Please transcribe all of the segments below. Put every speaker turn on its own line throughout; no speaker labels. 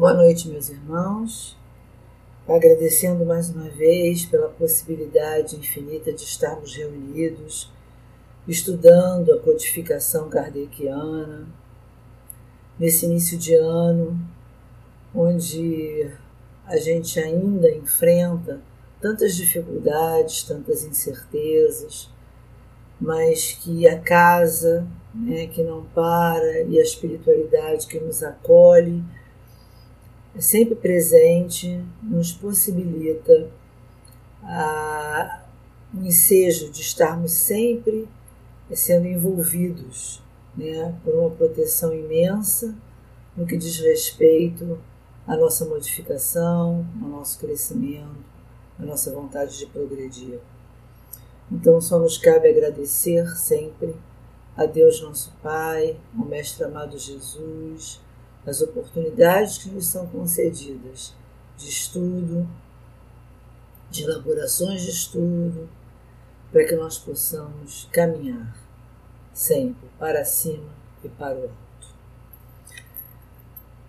Boa noite, meus irmãos. Agradecendo mais uma vez pela possibilidade infinita de estarmos reunidos, estudando a codificação kardeciana, nesse início de ano, onde a gente ainda enfrenta tantas dificuldades, tantas incertezas, mas que a casa né, que não para e a espiritualidade que nos acolhe sempre presente, nos possibilita a, o ensejo de estarmos sempre sendo envolvidos né, por uma proteção imensa no que diz respeito à nossa modificação, ao nosso crescimento, à nossa vontade de progredir. Então só nos cabe agradecer sempre a Deus nosso Pai, ao Mestre amado Jesus, as oportunidades que nos são concedidas de estudo, de elaborações de estudo, para que nós possamos caminhar sempre para cima e para o alto.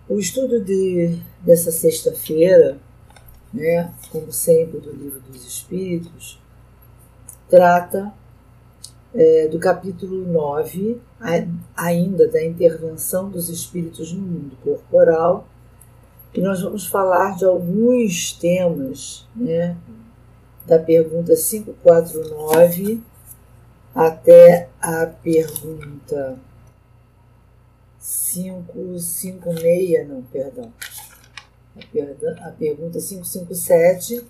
O estudo de, dessa sexta-feira, né, como sempre, do Livro dos Espíritos, trata é, do capítulo 9, ainda da intervenção dos espíritos no mundo corporal, e nós vamos falar de alguns temas, né, da pergunta 549 até a pergunta 556, não, perdão, a, a pergunta 557,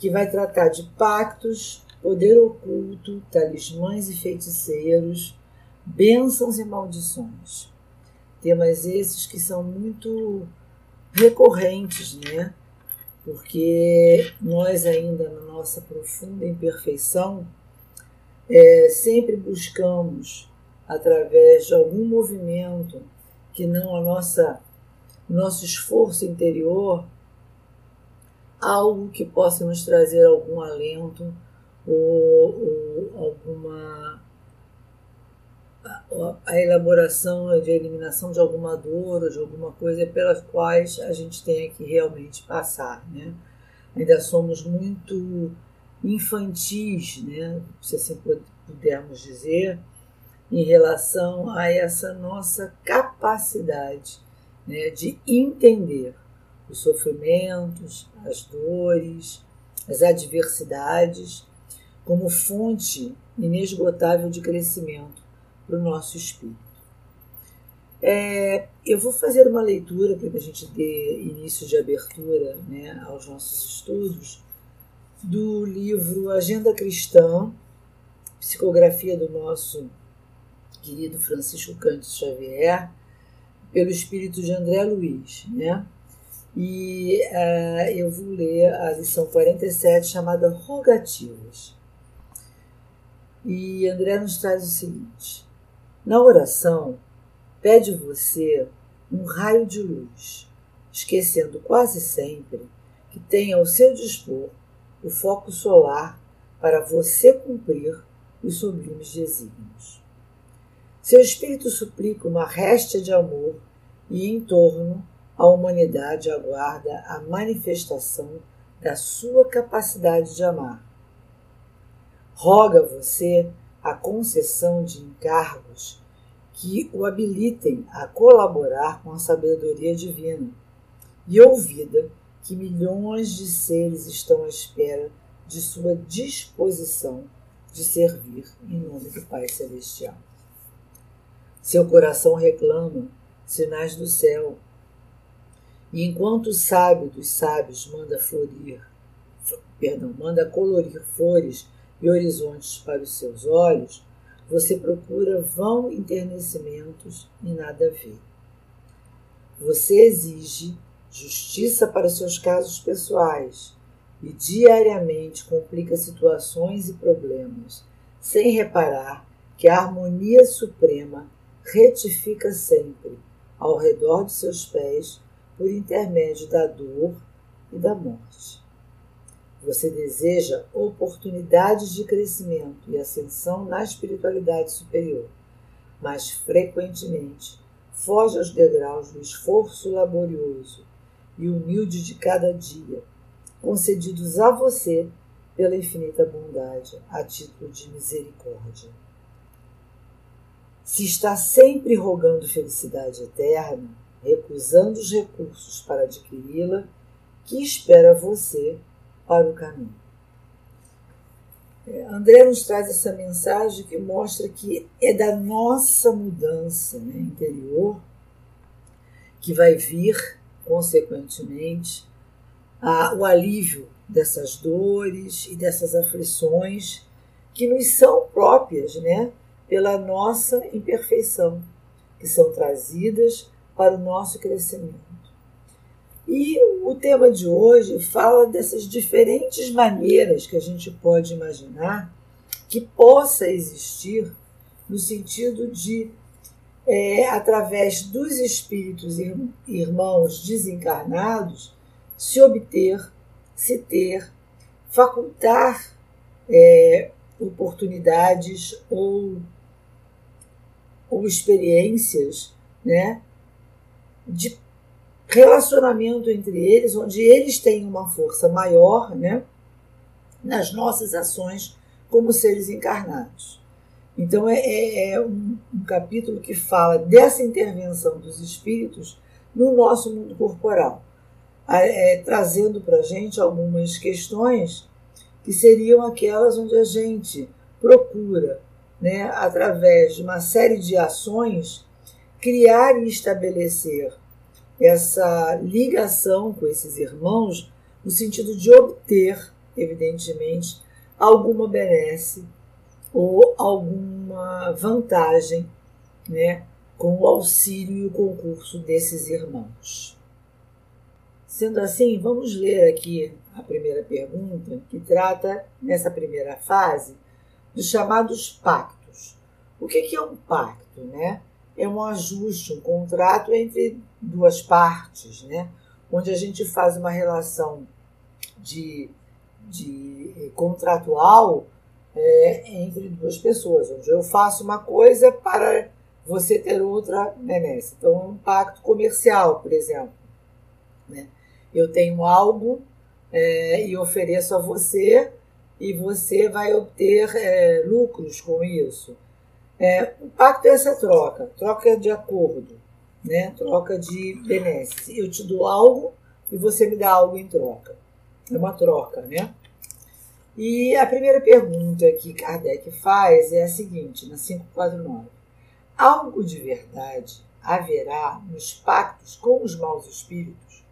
que vai tratar de pactos poder oculto, talismãs e feiticeiros, bênçãos e maldições. Temas esses que são muito recorrentes, né? Porque nós ainda na nossa profunda imperfeição é, sempre buscamos através de algum movimento que não a nossa nosso esforço interior algo que possa nos trazer algum alento ou, ou alguma a elaboração de eliminação de alguma dor ou de alguma coisa pelas quais a gente tem que realmente passar, né? Ainda somos muito infantis, né? Se assim pudermos dizer, em relação a essa nossa capacidade né, de entender os sofrimentos, as dores, as adversidades como fonte inesgotável de crescimento para o nosso espírito. É, eu vou fazer uma leitura para que a gente dê início de abertura né, aos nossos estudos do livro Agenda Cristã, psicografia do nosso querido Francisco Cândido Xavier, pelo espírito de André Luiz. Né? E uh, eu vou ler a lição 47 chamada Rogativas. E André nos traz o seguinte: na oração, pede você um raio de luz, esquecendo quase sempre que tem ao seu dispor o foco solar para você cumprir os sublimes desígnios. Seu espírito suplica uma réstia de amor e, em torno, a humanidade aguarda a manifestação da sua capacidade de amar roga você a concessão de encargos que o habilitem a colaborar com a sabedoria divina, e ouvida que milhões de seres estão à espera de sua disposição de servir em nome do Pai Celestial. Seu coração reclama sinais do céu, e enquanto o sábio dos sábios manda florir, perdão, manda colorir flores e horizontes para os seus olhos, você procura vão enternecimentos e nada vê. Você exige justiça para seus casos pessoais e diariamente complica situações e problemas, sem reparar que a harmonia suprema retifica sempre ao redor de seus pés por intermédio da dor e da morte. Você deseja oportunidades de crescimento e ascensão na espiritualidade superior, mas frequentemente foge aos degraus do esforço laborioso e humilde de cada dia, concedidos a você pela infinita bondade, a título de misericórdia. Se está sempre rogando felicidade eterna, recusando os recursos para adquiri-la, que espera você para o caminho. É, André nos traz essa mensagem que mostra que é da nossa mudança né, interior que vai vir, consequentemente, a, o alívio dessas dores e dessas aflições que nos são próprias, né, pela nossa imperfeição, que são trazidas para o nosso crescimento. E o tema de hoje fala dessas diferentes maneiras que a gente pode imaginar que possa existir no sentido de, é, através dos espíritos irmãos desencarnados, se obter, se ter, facultar é, oportunidades ou, ou experiências né, de relacionamento entre eles, onde eles têm uma força maior né, nas nossas ações como seres encarnados. Então, é, é, é um, um, capítulo que fala dessa intervenção dos espíritos no nosso mundo corporal, é, trazendo para a gente algumas questões que seriam aquelas onde a gente procura, né, através de uma série de ações, criar e estabelecer essa ligação com esses irmãos no sentido de obter, evidentemente, alguma benesse ou alguma vantagem né, com o auxílio e o concurso desses irmãos. Sendo assim, vamos ler aqui a primeira pergunta, que trata, nessa primeira fase, dos chamados pactos. O que é um pacto? Né? É um ajuste, um contrato entre duas partes, né? onde a gente faz uma relação de, de eh, contratual é, entre duas pessoas, onde eu faço uma coisa para você ter outra benesse. Então, um pacto comercial, por exemplo. Né? Eu tenho algo é, e ofereço a você e você vai obter é, lucros com isso. É, o pacto é essa troca, troca de acordo né? troca de benesses. Eu te dou algo e você me dá algo em troca. É uma troca, né? E a primeira pergunta que Kardec faz é a seguinte, na 549. Algo de verdade haverá nos pactos com os maus espíritos?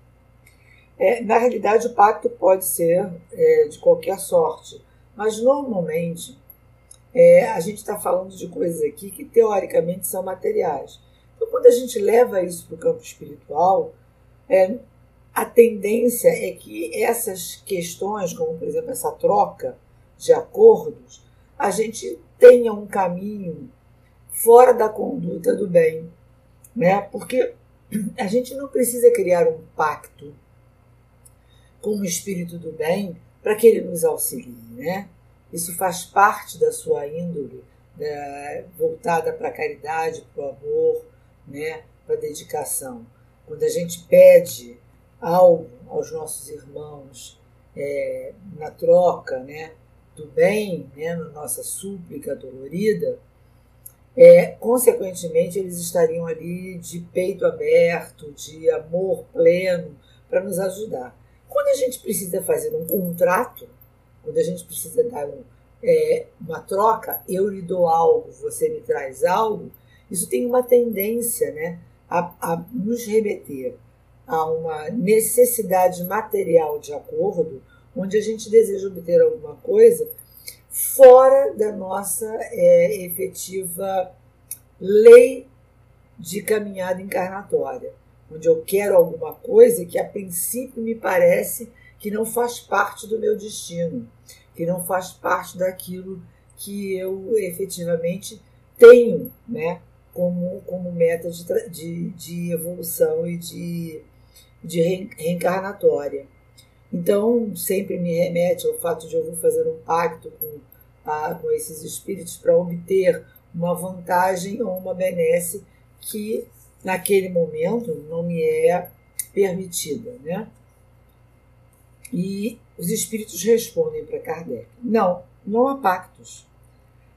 É, na realidade, o pacto pode ser é, de qualquer sorte, mas normalmente é, a gente está falando de coisas aqui que teoricamente são materiais. Então, quando a gente leva isso para o campo espiritual, é, a tendência é que essas questões, como por exemplo essa troca de acordos, a gente tenha um caminho fora da conduta do bem, né? Porque a gente não precisa criar um pacto com o espírito do bem para que ele nos auxilie, né? Isso faz parte da sua índole, né? voltada para a caridade, para o amor, né, para dedicação. Quando a gente pede algo aos nossos irmãos é, na troca né, do bem, né, na nossa súplica dolorida, é, consequentemente eles estariam ali de peito aberto, de amor pleno para nos ajudar. Quando a gente precisa fazer um contrato, quando a gente precisa dar um, é, uma troca, eu lhe dou algo, você me traz algo, isso tem uma tendência né, a, a nos remeter a uma necessidade material de acordo, onde a gente deseja obter alguma coisa fora da nossa é, efetiva lei de caminhada encarnatória, onde eu quero alguma coisa que a princípio me parece que não faz parte do meu destino, que não faz parte daquilo que eu efetivamente tenho, né, como, como meta de, de, de evolução e de, de reencarnatória. Então, sempre me remete ao fato de eu fazer um pacto com, a, com esses espíritos para obter uma vantagem ou uma benesse que naquele momento não me é permitida, né? E os espíritos respondem para Kardec: não, não há pactos.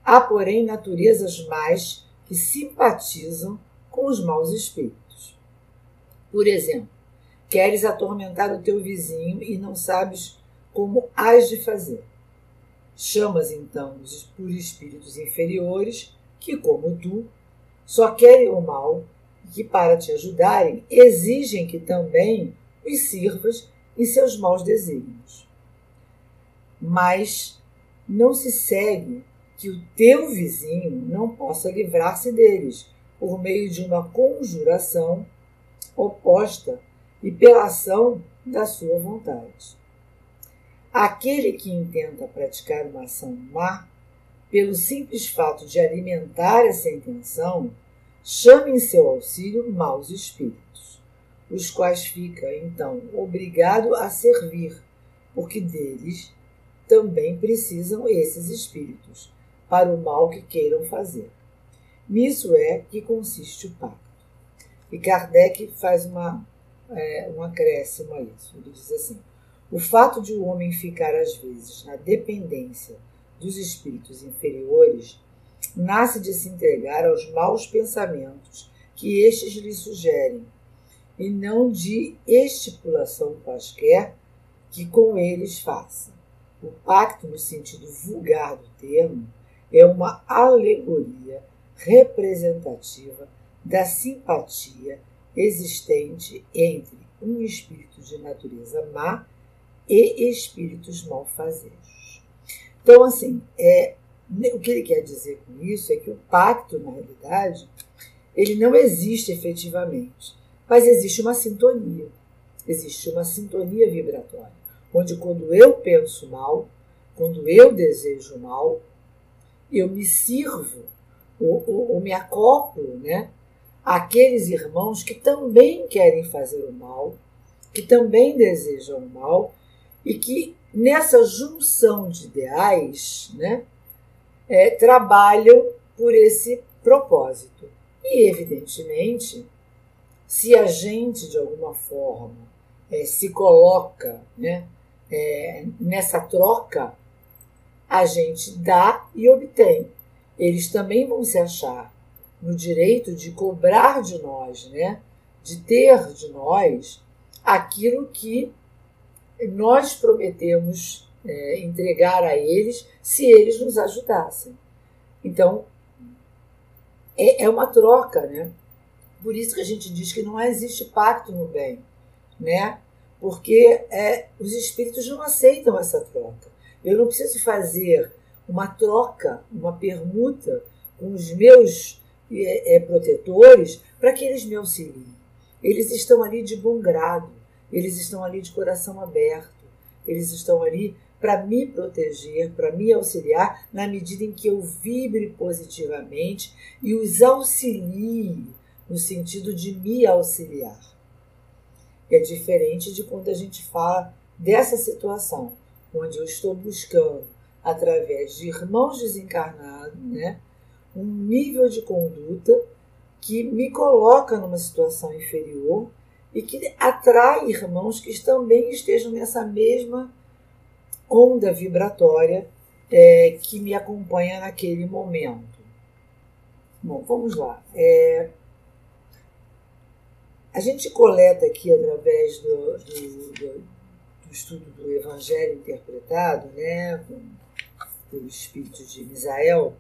Há, porém, naturezas mais que simpatizam com os maus espíritos. Por exemplo, queres atormentar o teu vizinho e não sabes como has de fazer. Chamas então por espíritos inferiores que, como tu, só querem o mal e que, para te ajudarem, exigem que também os sirvas em seus maus desígnios. Mas não se segue que o teu vizinho não possa livrar-se deles por meio de uma conjuração oposta e pela ação da sua vontade. Aquele que intenta praticar uma ação má, pelo simples fato de alimentar essa intenção, chama em seu auxílio maus espíritos, os quais fica, então, obrigado a servir, porque deles também precisam esses espíritos, para o mal que queiram fazer. Nisso é que consiste o pacto. E Kardec faz uma, é, um acréscimo a isso. Ele diz assim: o fato de o homem ficar, às vezes, na dependência dos espíritos inferiores nasce de se entregar aos maus pensamentos que estes lhe sugerem, e não de estipulação quaisquer que com eles faça. O pacto, no sentido vulgar do termo, é uma alegoria representativa da simpatia existente entre um espírito de natureza má e espíritos malfazejos. Então, assim, é, o que ele quer dizer com isso é que o pacto, na realidade, ele não existe efetivamente, mas existe uma sintonia. Existe uma sintonia vibratória, onde quando eu penso mal, quando eu desejo mal, eu me sirvo ou, ou, ou me acoplo né, àqueles irmãos que também querem fazer o mal, que também desejam o mal e que nessa junção de ideais né, é, trabalham por esse propósito. E, evidentemente, se a gente, de alguma forma, é, se coloca né, é, nessa troca, a gente dá e obtém. Eles também vão se achar no direito de cobrar de nós, né, de ter de nós aquilo que nós prometemos é, entregar a eles se eles nos ajudassem. Então, é, é uma troca, né? Por isso que a gente diz que não existe pacto no bem, né? Porque é, os espíritos não aceitam essa troca. Eu não preciso fazer uma troca, uma permuta com os meus é, é, protetores para que eles me auxiliem. Eles estão ali de bom grado. Eles estão ali de coração aberto, eles estão ali para me proteger, para me auxiliar, na medida em que eu vibre positivamente e os auxilie no sentido de me auxiliar. É diferente de quando a gente fala dessa situação, onde eu estou buscando, através de irmãos desencarnados, né, um nível de conduta que me coloca numa situação inferior e que atrai irmãos que também estejam nessa mesma onda vibratória é, que me acompanha naquele momento. Bom, vamos lá. É, a gente coleta aqui através do, do, do, do estudo do Evangelho interpretado, né, pelo espírito de Misael,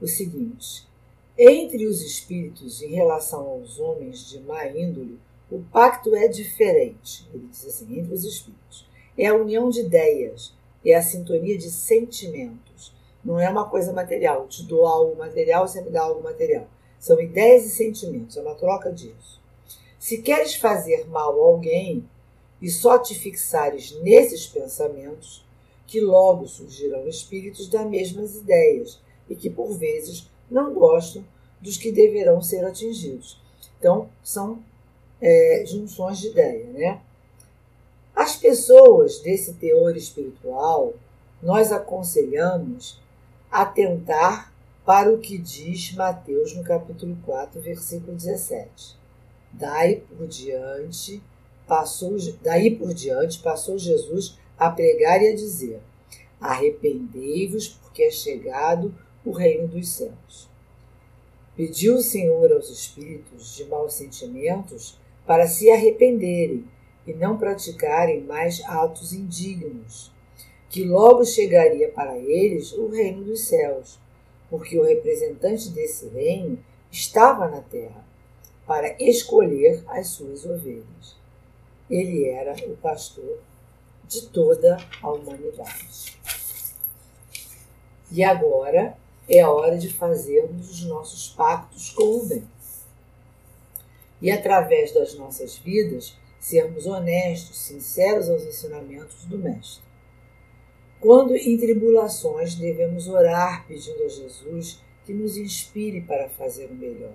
o seguinte: entre os espíritos em relação aos homens de má índole, o pacto é diferente, ele diz assim, entre os espíritos. É a união de ideias, é a sintonia de sentimentos. Não é uma coisa material. Eu te dou algo material, você me dá algo material. São ideias e sentimentos, é uma troca disso. Se queres fazer mal a alguém e só te fixares nesses pensamentos, que logo surgirão espíritos das mesmas ideias e que por vezes não gostam dos que deverão ser atingidos. Então, são é, junções de ideia. Né? As pessoas desse teor espiritual, nós aconselhamos a tentar para o que diz Mateus no capítulo 4, versículo 17. Daí por diante, passou, daí por diante passou Jesus a pregar e a dizer: Arrependei-vos, porque é chegado o reino dos céus. Pediu o Senhor aos espíritos de maus sentimentos para se arrependerem e não praticarem mais atos indignos, que logo chegaria para eles o reino dos céus porque o representante desse reino estava na terra para escolher as suas ovelhas. Ele era o pastor de toda a humanidade. E agora é a hora de fazermos os nossos pactos com o bem. E através das nossas vidas, sermos honestos, sinceros aos ensinamentos do Mestre. Quando em tribulações, devemos orar pedindo a Jesus que nos inspire para fazer o melhor.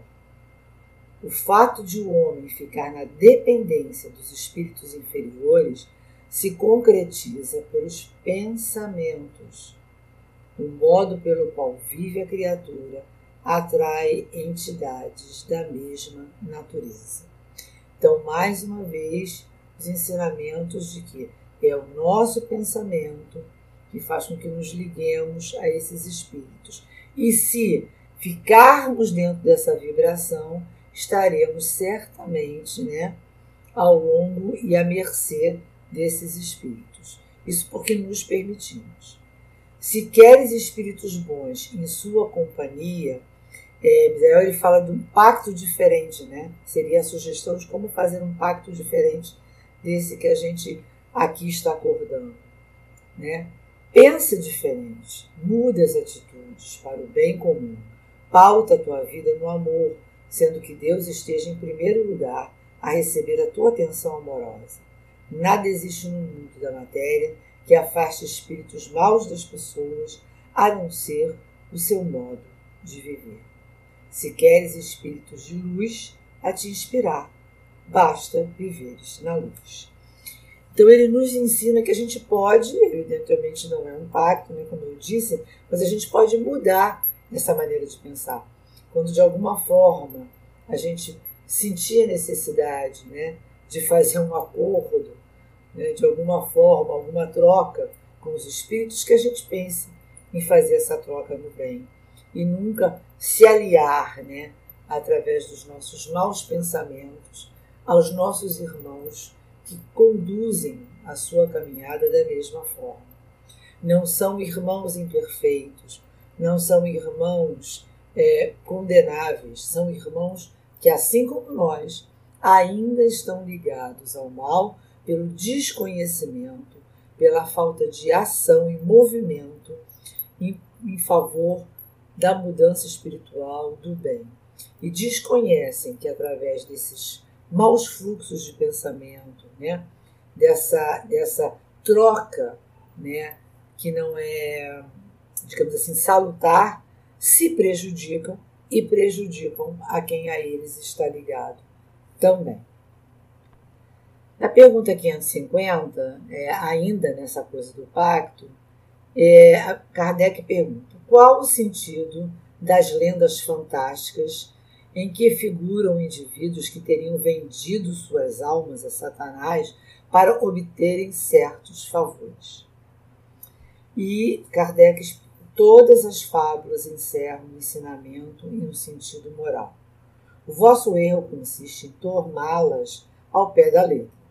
O fato de o homem ficar na dependência dos espíritos inferiores se concretiza pelos pensamentos. O modo pelo qual vive a criatura atrai entidades da mesma natureza. Então, mais uma vez, os ensinamentos de que é o nosso pensamento que faz com que nos liguemos a esses espíritos. E se ficarmos dentro dessa vibração, estaremos certamente né, ao longo e à mercê desses espíritos. Isso porque nos permitimos. Se queres espíritos bons em sua companhia, é, ele fala de um pacto diferente, né? Seria a sugestão de como fazer um pacto diferente desse que a gente aqui está acordando, né? Pensa diferente, muda as atitudes para o bem comum, pauta a tua vida no amor, sendo que Deus esteja em primeiro lugar a receber a tua atenção amorosa. Nada existe no mundo da matéria que afaste espíritos maus das pessoas, a não ser o seu modo de viver. Se queres espíritos de luz a te inspirar, basta viveres na luz. Então ele nos ensina que a gente pode, evidentemente não é um pacto, né, como eu disse, mas a gente pode mudar essa maneira de pensar. Quando de alguma forma a gente sentir a necessidade né, de fazer um acordo, né, de alguma forma, alguma troca com os espíritos, que a gente pense em fazer essa troca no bem e nunca se aliar, né, através dos nossos maus pensamentos, aos nossos irmãos que conduzem a sua caminhada da mesma forma. Não são irmãos imperfeitos, não são irmãos é, condenáveis, são irmãos que, assim como nós, ainda estão ligados ao mal pelo desconhecimento, pela falta de ação e movimento em, em favor da mudança espiritual, do bem. E desconhecem que, através desses maus fluxos de pensamento, né? dessa, dessa troca né? que não é, digamos assim, salutar, se prejudicam e prejudicam a quem a eles está ligado também. Na pergunta 550, é, ainda nessa coisa do pacto, é, Kardec pergunta: qual o sentido das lendas fantásticas em que figuram indivíduos que teriam vendido suas almas a Satanás para obterem certos favores. E Kardec todas as fábulas encerram um ensinamento e um sentido moral. O vosso erro consiste em torná-las ao pé da letra.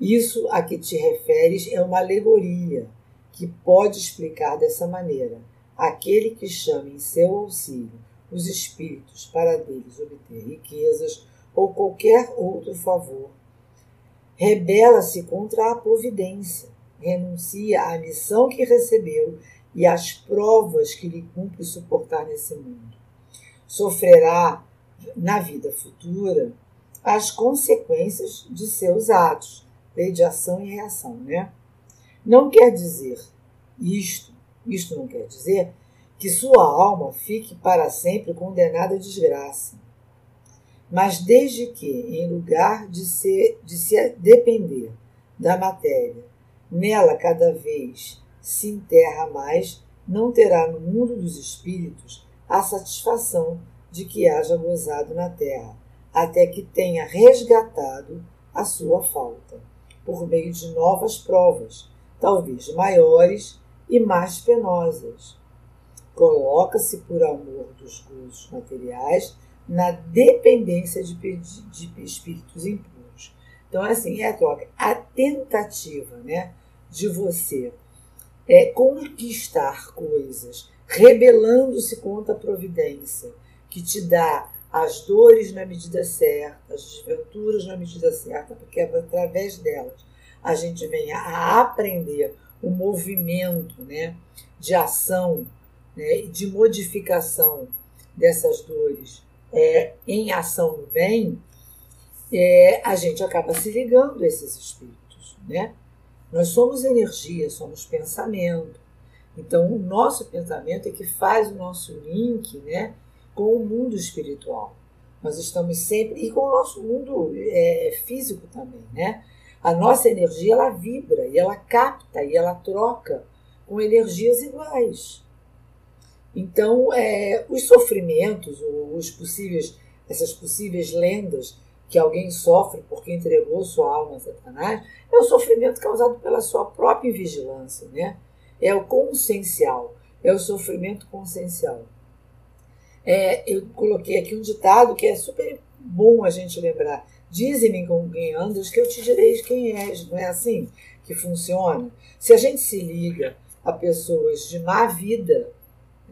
Isso a que te referes é uma alegoria que pode explicar dessa maneira: aquele que chama em seu auxílio os espíritos para deles obter riquezas ou qualquer outro favor. Rebela-se contra a providência, renuncia à missão que recebeu e às provas que lhe cumpre suportar nesse mundo. Sofrerá na vida futura as consequências de seus atos, lei de ação e reação, né? Não quer dizer isto, isto não quer dizer que sua alma fique para sempre condenada à desgraça. Mas desde que, em lugar de, ser, de se depender da matéria, nela cada vez se enterra mais, não terá no mundo dos espíritos a satisfação de que haja gozado na terra, até que tenha resgatado a sua falta, por meio de novas provas, talvez maiores e mais penosas. Coloca-se por amor dos gozos materiais na dependência de, de, espíritos impuros. Então, assim, é a troca. A tentativa né, de você é, conquistar coisas, rebelando-se contra a providência, que te dá as dores na medida certa, as desventuras na medida certa, porque é através delas a gente vem a aprender o movimento né, de ação, né, de modificação dessas dores é, em ação no bem, é, a gente acaba se ligando a esses espíritos. Né? Nós somos energia, somos pensamento. Então, o nosso pensamento é que faz o nosso link né, com o mundo espiritual. Nós estamos sempre. E com o nosso mundo é, físico também. Né? A nossa energia ela vibra e ela capta e ela troca com energias iguais. Então, é, os sofrimentos, os possíveis, essas possíveis lendas que alguém sofre porque entregou sua alma a Satanás, é o sofrimento causado pela sua própria vigilância, né? É o consciencial, é o sofrimento consciencial. É, eu coloquei aqui um ditado que é super bom a gente lembrar. Dize-me com quem andas que eu te direi quem és. Não é assim que funciona? Se a gente se liga a pessoas de má vida,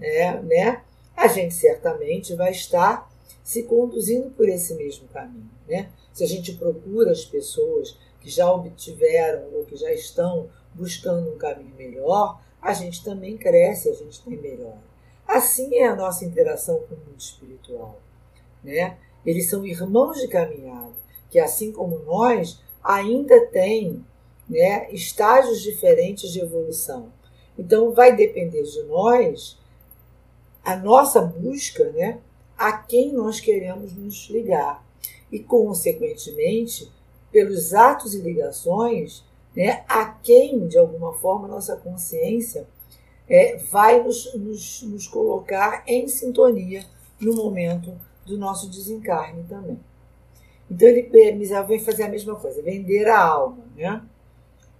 é, né, a gente certamente vai estar se conduzindo por esse mesmo caminho. Né? Se a gente procura as pessoas que já obtiveram ou que já estão buscando um caminho melhor, a gente também cresce, a gente tem melhor. Assim é a nossa interação com o mundo espiritual. Né? Eles são irmãos de caminhada, que assim como nós, ainda têm né, estágios diferentes de evolução. Então vai depender de nós a nossa busca né, a quem nós queremos nos ligar. E, consequentemente, pelos atos e ligações, né, a quem, de alguma forma, nossa consciência é, vai nos, nos, nos colocar em sintonia no momento do nosso desencarne também. Então, ele, Misael vem fazer a mesma coisa, vender a alma. Né?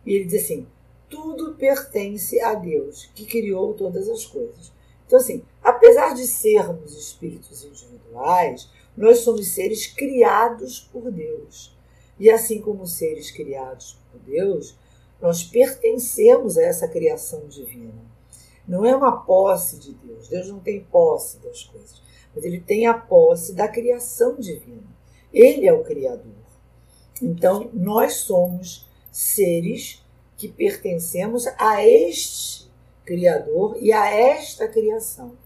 E ele diz assim: tudo pertence a Deus, que criou todas as coisas. Então, assim, apesar de sermos espíritos individuais, nós somos seres criados por Deus. E assim como seres criados por Deus, nós pertencemos a essa criação divina. Não é uma posse de Deus. Deus não tem posse das coisas, mas ele tem a posse da criação divina. Ele é o Criador. Então, nós somos seres que pertencemos a este Criador e a esta criação,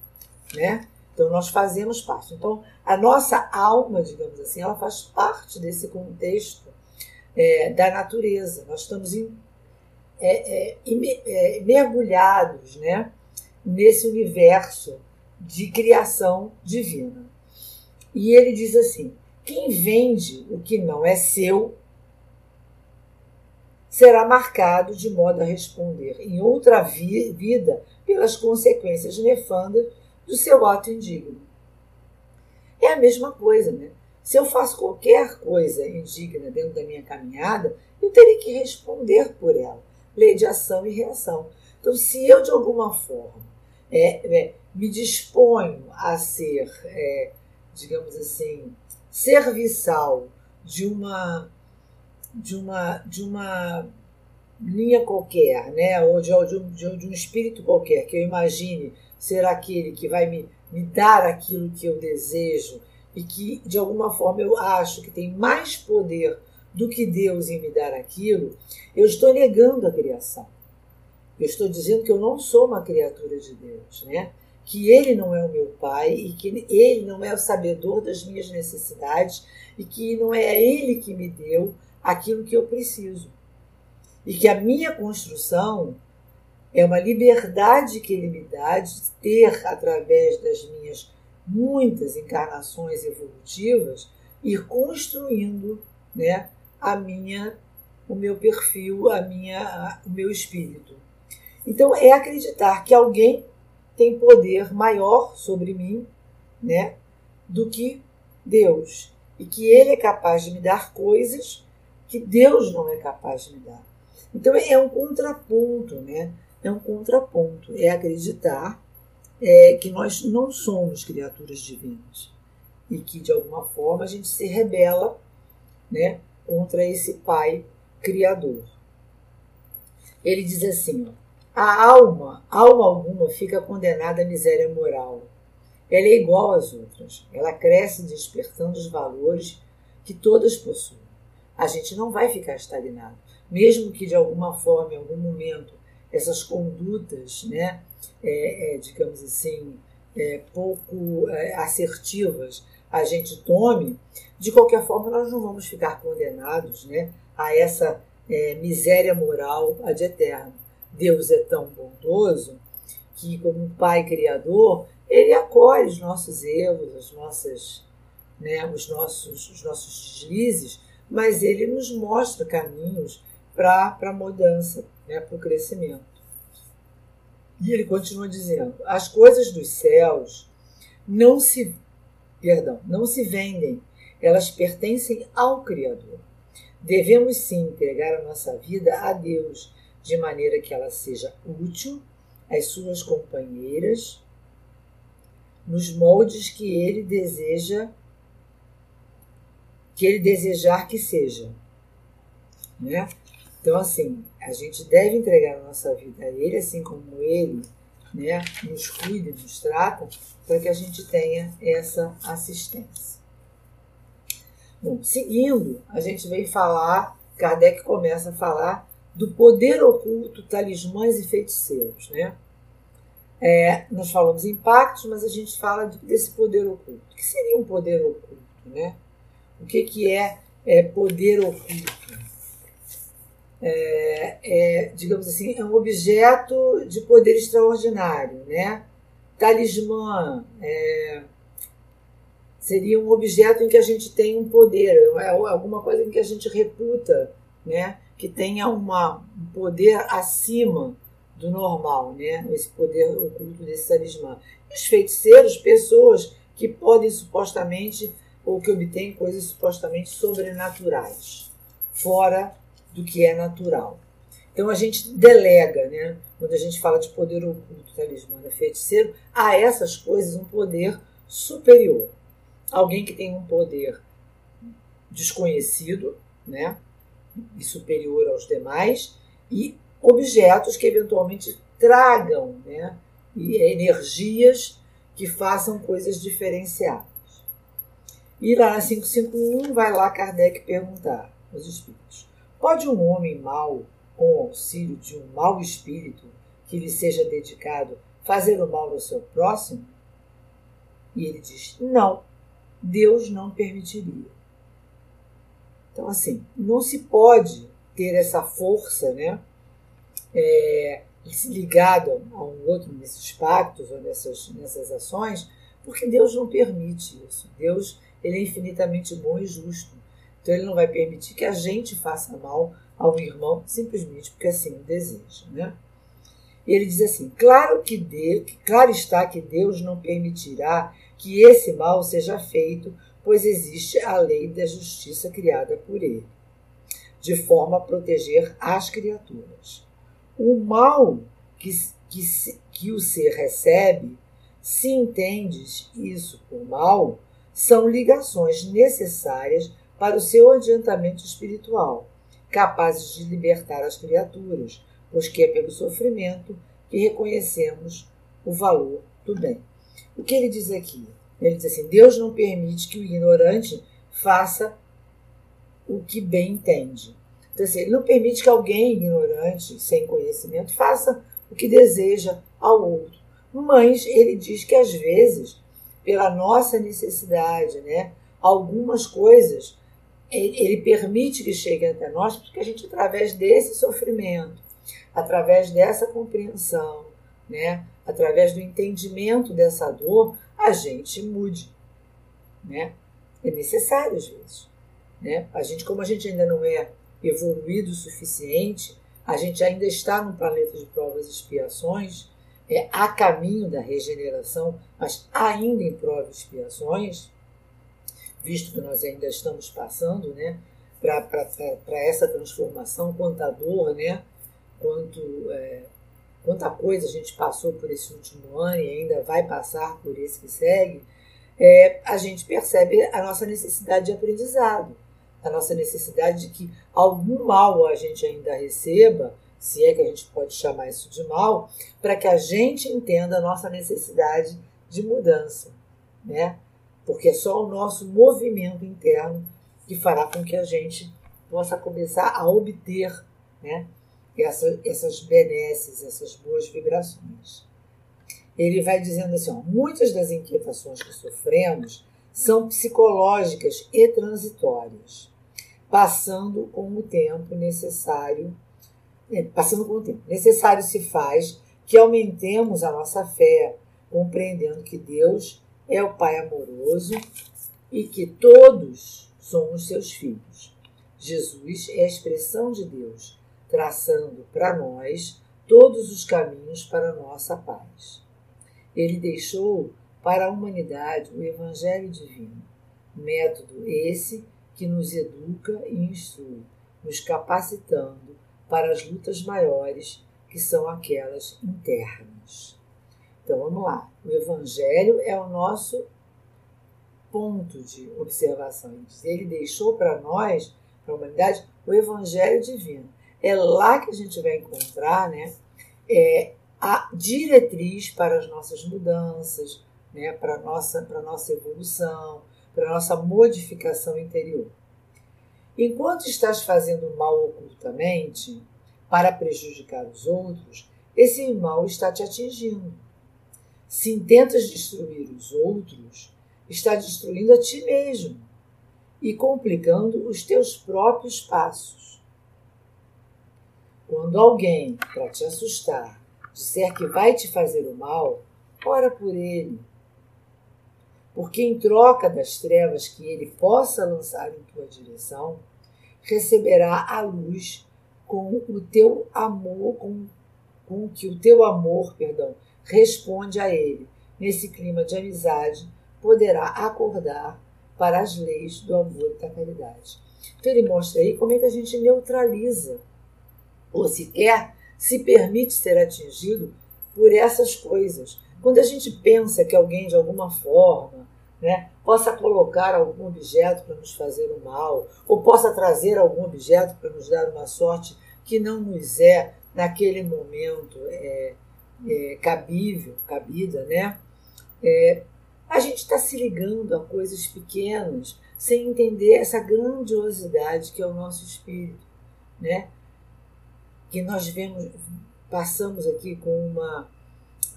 né? Então nós fazemos parte. Então a nossa alma, digamos assim, ela faz parte desse contexto é, da natureza. Nós estamos em, é, é, é mergulhados, né? Nesse universo de criação divina. E ele diz assim: quem vende o que não é seu será marcado de modo a responder em outra vi vida pelas consequências nefandas do seu ato indigno. É a mesma coisa, né? Se eu faço qualquer coisa indigna dentro da minha caminhada, eu terei que responder por ela. Lei de ação e reação. Então, se eu de alguma forma é, é, me disponho a ser, é, digamos assim, serviçal de uma de uma, de uma linha qualquer, né? ou de, de, de um espírito qualquer, que eu imagine ser aquele que vai me, me dar aquilo que eu desejo e que, de alguma forma, eu acho que tem mais poder do que Deus em me dar aquilo, eu estou negando a criação. Eu estou dizendo que eu não sou uma criatura de Deus, né? que Ele não é o meu Pai e que Ele não é o sabedor das minhas necessidades e que não é Ele que me deu aquilo que eu preciso. E que a minha construção é uma liberdade que ele me dá de ter, através das minhas muitas encarnações evolutivas, ir construindo né, a minha, o meu perfil, a minha, o meu espírito. Então é acreditar que alguém tem poder maior sobre mim, né, do que Deus, e que ele é capaz de me dar coisas que Deus não é capaz de me dar. Então é um contraponto, né? É um contraponto, é acreditar é, que nós não somos criaturas divinas e que de alguma forma a gente se rebela, né, contra esse Pai Criador. Ele diz assim: ó, a alma, alma alguma, fica condenada à miséria moral. Ela é igual às outras. Ela cresce despertando os valores que todas possuem. A gente não vai ficar estagnado, mesmo que de alguma forma, em algum momento, essas condutas, né, é, é, digamos assim, é, pouco é, assertivas a gente tome, de qualquer forma nós não vamos ficar condenados né, a essa é, miséria moral ad eterno. Deus é tão bondoso que, como um Pai Criador, Ele acolhe os nossos erros, as nossas, né, os, nossos, os nossos deslizes, mas Ele nos mostra caminhos para a mudança, né, para o crescimento. E ele continua dizendo: as coisas dos céus não se, perdão, não se vendem, elas pertencem ao Criador. Devemos sim entregar a nossa vida a Deus de maneira que ela seja útil às suas companheiras nos moldes que ele deseja que ele desejar que seja, né? Então assim, a gente deve entregar a nossa vida a ele, assim como ele, né, nos cuida, nos trata, para que a gente tenha essa assistência. Bom, seguindo, a gente vem falar, Kardec começa a falar do poder oculto, talismãs e feiticeiros. Né? É, nós falamos em pactos, mas a gente fala desse poder oculto. O que seria um poder oculto? Né? O que, que é, é poder oculto? É, é, digamos assim, é um objeto de poder extraordinário. Né? Talismã é, seria um objeto em que a gente tem um poder, é alguma coisa em que a gente reputa né? que tenha uma, um poder acima do normal, né? esse poder oculto desse talismã. Os feiticeiros, pessoas que podem supostamente, ou que obtêm coisas supostamente sobrenaturais, fora do que é natural. Então a gente delega, né? quando a gente fala de poder oculto, talismã, né? feiticeiro, a essas coisas um poder superior. Alguém que tem um poder desconhecido, né? e superior aos demais, e objetos que eventualmente tragam né, energias que façam coisas diferenciadas. E lá na 551 vai lá Kardec perguntar aos espíritos: pode um homem mau, com o auxílio de um mau espírito que lhe seja dedicado, fazer o mal ao seu próximo? E ele diz: não, Deus não permitiria. Então, assim, não se pode ter essa força, né? É, ligada a um outro nesses pactos ou nessas, nessas ações, porque Deus não permite isso. Deus ele é infinitamente bom e justo. Então ele não vai permitir que a gente faça mal ao irmão simplesmente porque assim o deseja, né? E ele diz assim: claro que Deus, claro está que Deus não permitirá que esse mal seja feito pois existe a lei da justiça criada por ele, de forma a proteger as criaturas. O mal que, que, que o ser recebe, se entendes isso por mal, são ligações necessárias para o seu adiantamento espiritual, capazes de libertar as criaturas, pois que é pelo sofrimento que reconhecemos o valor do bem. O que ele diz aqui? Ele diz assim: Deus não permite que o ignorante faça o que bem entende. Então, assim, ele não permite que alguém ignorante, sem conhecimento, faça o que deseja ao outro. Mas ele diz que às vezes, pela nossa necessidade, né, algumas coisas ele, permite que cheguem até nós, porque a gente, através desse sofrimento, através dessa compreensão, né, através do entendimento dessa dor, a gente mude. Né? É necessário às vezes. Né? A gente, como a gente ainda não é evoluído o suficiente, a gente ainda está no planeta de provas e expiações, é, a caminho da regeneração, mas ainda em provas e expiações, visto que nós ainda estamos passando né, para essa transformação, quanto a dor, né, quanto, é, quanta coisa a gente passou por esse último ano e ainda vai passar por esse que segue, é, a gente percebe a nossa necessidade de aprendizado, a nossa necessidade de que algum mal a gente ainda receba, se é que a gente pode chamar isso de mal, para que a gente entenda a nossa necessidade de mudança, né? Porque é só o nosso movimento interno que fará com que a gente possa começar a obter, né? Essa, essas benesses, essas boas vibrações. Ele vai dizendo assim: ó, muitas das inquietações que sofremos são psicológicas e transitórias, passando com o tempo necessário é, passando com o tempo. Necessário se faz que aumentemos a nossa fé, compreendendo que Deus é o Pai amoroso e que todos somos seus filhos. Jesus é a expressão de Deus, traçando para nós todos os caminhos para a nossa paz. Ele deixou para a humanidade o Evangelho Divino, método esse que nos educa e instrui, nos capacitando para as lutas maiores, que são aquelas internas. Então vamos lá. O Evangelho é o nosso ponto de observação. Ele deixou para nós, para a humanidade, o Evangelho divino. É lá que a gente vai encontrar né, é, a diretriz para as nossas mudanças, né, para a nossa, para nossa evolução, para a nossa modificação interior. Enquanto estás fazendo mal ocultamente, para prejudicar os outros, esse mal está te atingindo. Se intentas destruir os outros, está destruindo a ti mesmo e complicando os teus próprios passos. Quando alguém, para te assustar, disser que vai te fazer o mal, ora por ele porque em troca das trevas que ele possa lançar em tua direção, receberá a luz com o teu amor, com, com que o teu amor, perdão, responde a ele. Nesse clima de amizade, poderá acordar para as leis do amor e da caridade. Então ele mostra aí como é que a gente neutraliza, ou sequer se permite ser atingido por essas coisas. Quando a gente pensa que alguém de alguma forma né, possa colocar algum objeto para nos fazer o mal, ou possa trazer algum objeto para nos dar uma sorte que não nos é, naquele momento, é, é, cabível, cabida, né? É, a gente está se ligando a coisas pequenas sem entender essa grandiosidade que é o nosso espírito, né? Que nós vemos, passamos aqui com uma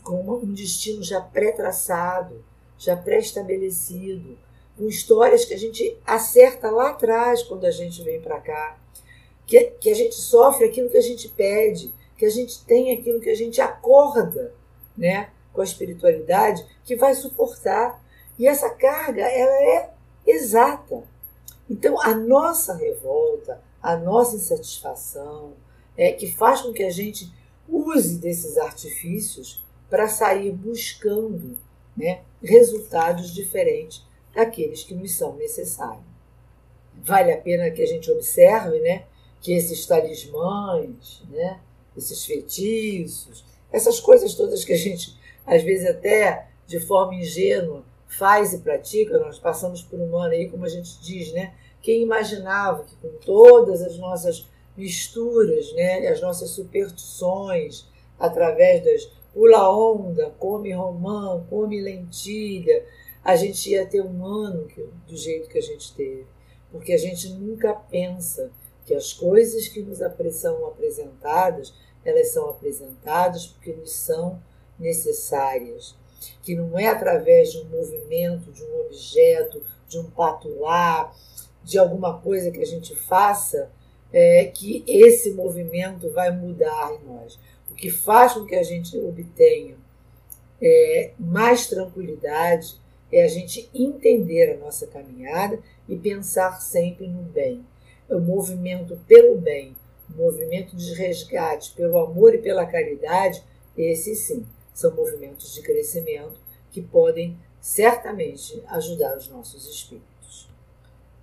com um destino já pré-traçado, já pré-estabelecido, com histórias que a gente acerta lá atrás quando a gente vem para cá, que, que a gente sofre aquilo que a gente pede, que a gente tem aquilo que a gente acorda, né, com a espiritualidade, que vai suportar. E essa carga, ela é exata. Então, a nossa revolta, a nossa insatisfação, é, que faz com que a gente use desses artifícios para sair buscando né, resultados diferentes daqueles que nos são necessários. Vale a pena que a gente observe né, que esses talismãs, né, esses feitiços, essas coisas todas que a gente, às vezes até de forma ingênua, faz e pratica, nós passamos por um ano aí, como a gente diz, né? Quem imaginava que com todas as nossas misturas, né, as nossas superstições, através das pula onda, come romã, come lentilha, a gente ia ter um ano do jeito que a gente teve. Porque a gente nunca pensa que as coisas que nos são apresentadas, elas são apresentadas porque nos são necessárias. Que não é através de um movimento, de um objeto, de um patuá, de alguma coisa que a gente faça, é, que esse movimento vai mudar em nós o que faz com que a gente obtenha é, mais tranquilidade é a gente entender a nossa caminhada e pensar sempre no bem. O movimento pelo bem, o movimento de resgate, pelo amor e pela caridade, esse sim, São movimentos de crescimento que podem certamente ajudar os nossos espíritos.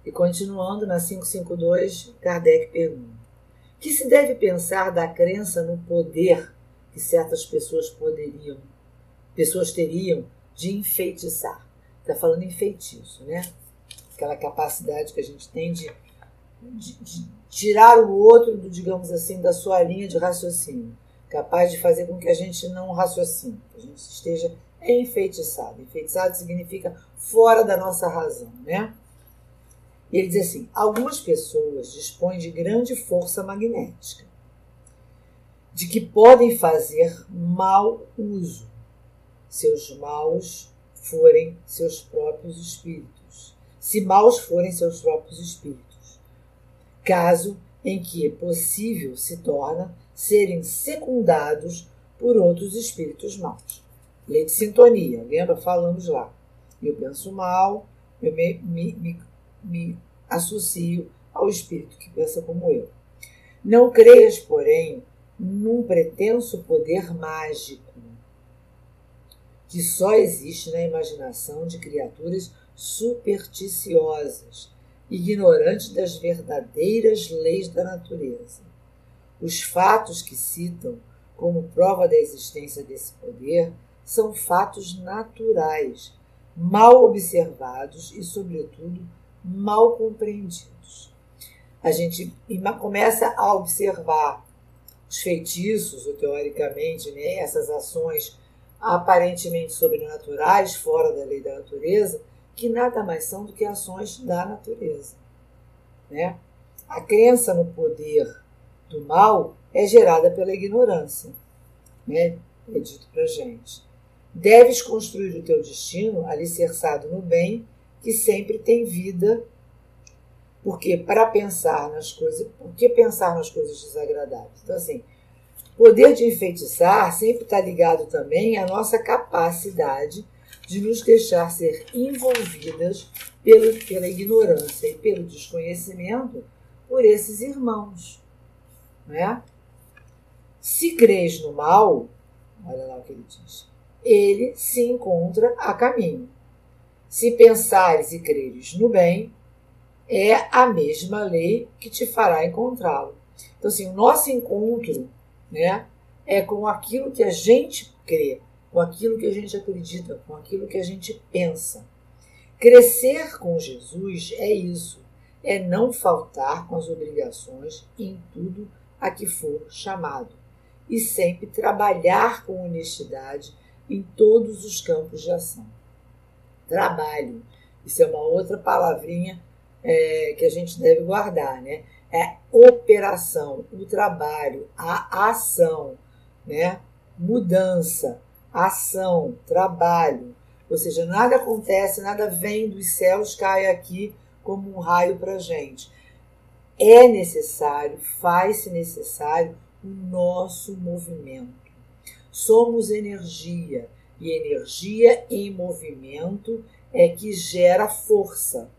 E continuando na 552, Kardec pergunta: que se deve pensar da crença no poder que certas pessoas poderiam, pessoas teriam de enfeitiçar? Está falando em feitiço, né? Aquela capacidade que a gente tem de tirar o outro, digamos assim, da sua linha de raciocínio, capaz de fazer com que a gente não raciocine, que a gente esteja enfeitiçado. Enfeitiçado significa fora da nossa razão, né? E ele diz assim: algumas pessoas dispõem de grande força magnética, de que podem fazer mau uso. Seus maus forem seus próprios espíritos, se maus forem seus próprios espíritos, caso em que é possível se torna serem secundados por outros espíritos maus. Lei de sintonia, lembra? Falamos lá. Eu penso mal, eu me, me, me, me associo ao espírito que pensa como eu. Não creias, porém, num pretenso poder mágico que só existe na imaginação de criaturas supersticiosas, ignorantes das verdadeiras leis da natureza. Os fatos que citam como prova da existência desse poder são fatos naturais, mal observados e, sobretudo, mal compreendidos. A gente começa a observar os feitiços, ou teoricamente, né, essas ações aparentemente sobrenaturais, fora da lei da natureza, que nada mais são do que ações da natureza. Né? A crença no poder do mal é gerada pela ignorância. Né? É dito para gente. Deves construir o teu destino alicerçado no bem, que sempre tem vida. Porque para pensar nas coisas, por que pensar nas coisas desagradáveis? Então, assim, poder de enfeitiçar sempre está ligado também à nossa capacidade de nos deixar ser envolvidas pela, pela ignorância e pelo desconhecimento por esses irmãos. Né? Se crês no mal, olha lá o que ele diz, ele se encontra a caminho. Se pensares e creres no bem, é a mesma lei que te fará encontrá-lo. Então, assim, o nosso encontro né? É com aquilo que a gente crê, com aquilo que a gente acredita, com aquilo que a gente pensa. Crescer com Jesus é isso, é não faltar com as obrigações em tudo a que for chamado e sempre trabalhar com honestidade em todos os campos de ação. Trabalho, isso é uma outra palavrinha é, que a gente deve guardar, né? é operação, o trabalho, a ação, né? Mudança, ação, trabalho. Ou seja, nada acontece, nada vem dos céus, cai aqui como um raio para gente. É necessário, faz-se necessário o nosso movimento. Somos energia e energia em movimento é que gera força,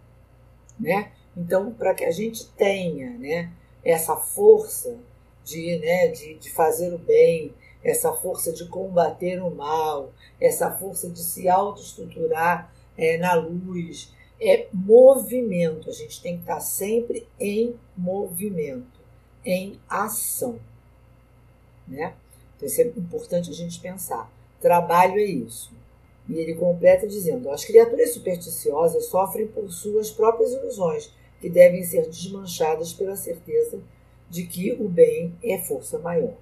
né? Então, para que a gente tenha né, essa força de, né, de, de fazer o bem, essa força de combater o mal, essa força de se autoestruturar é, na luz, é movimento. A gente tem que estar sempre em movimento, em ação. Né? Então, isso é importante a gente pensar. Trabalho é isso. E ele completa dizendo: as criaturas supersticiosas sofrem por suas próprias ilusões que devem ser desmanchadas pela certeza de que o bem é força maior.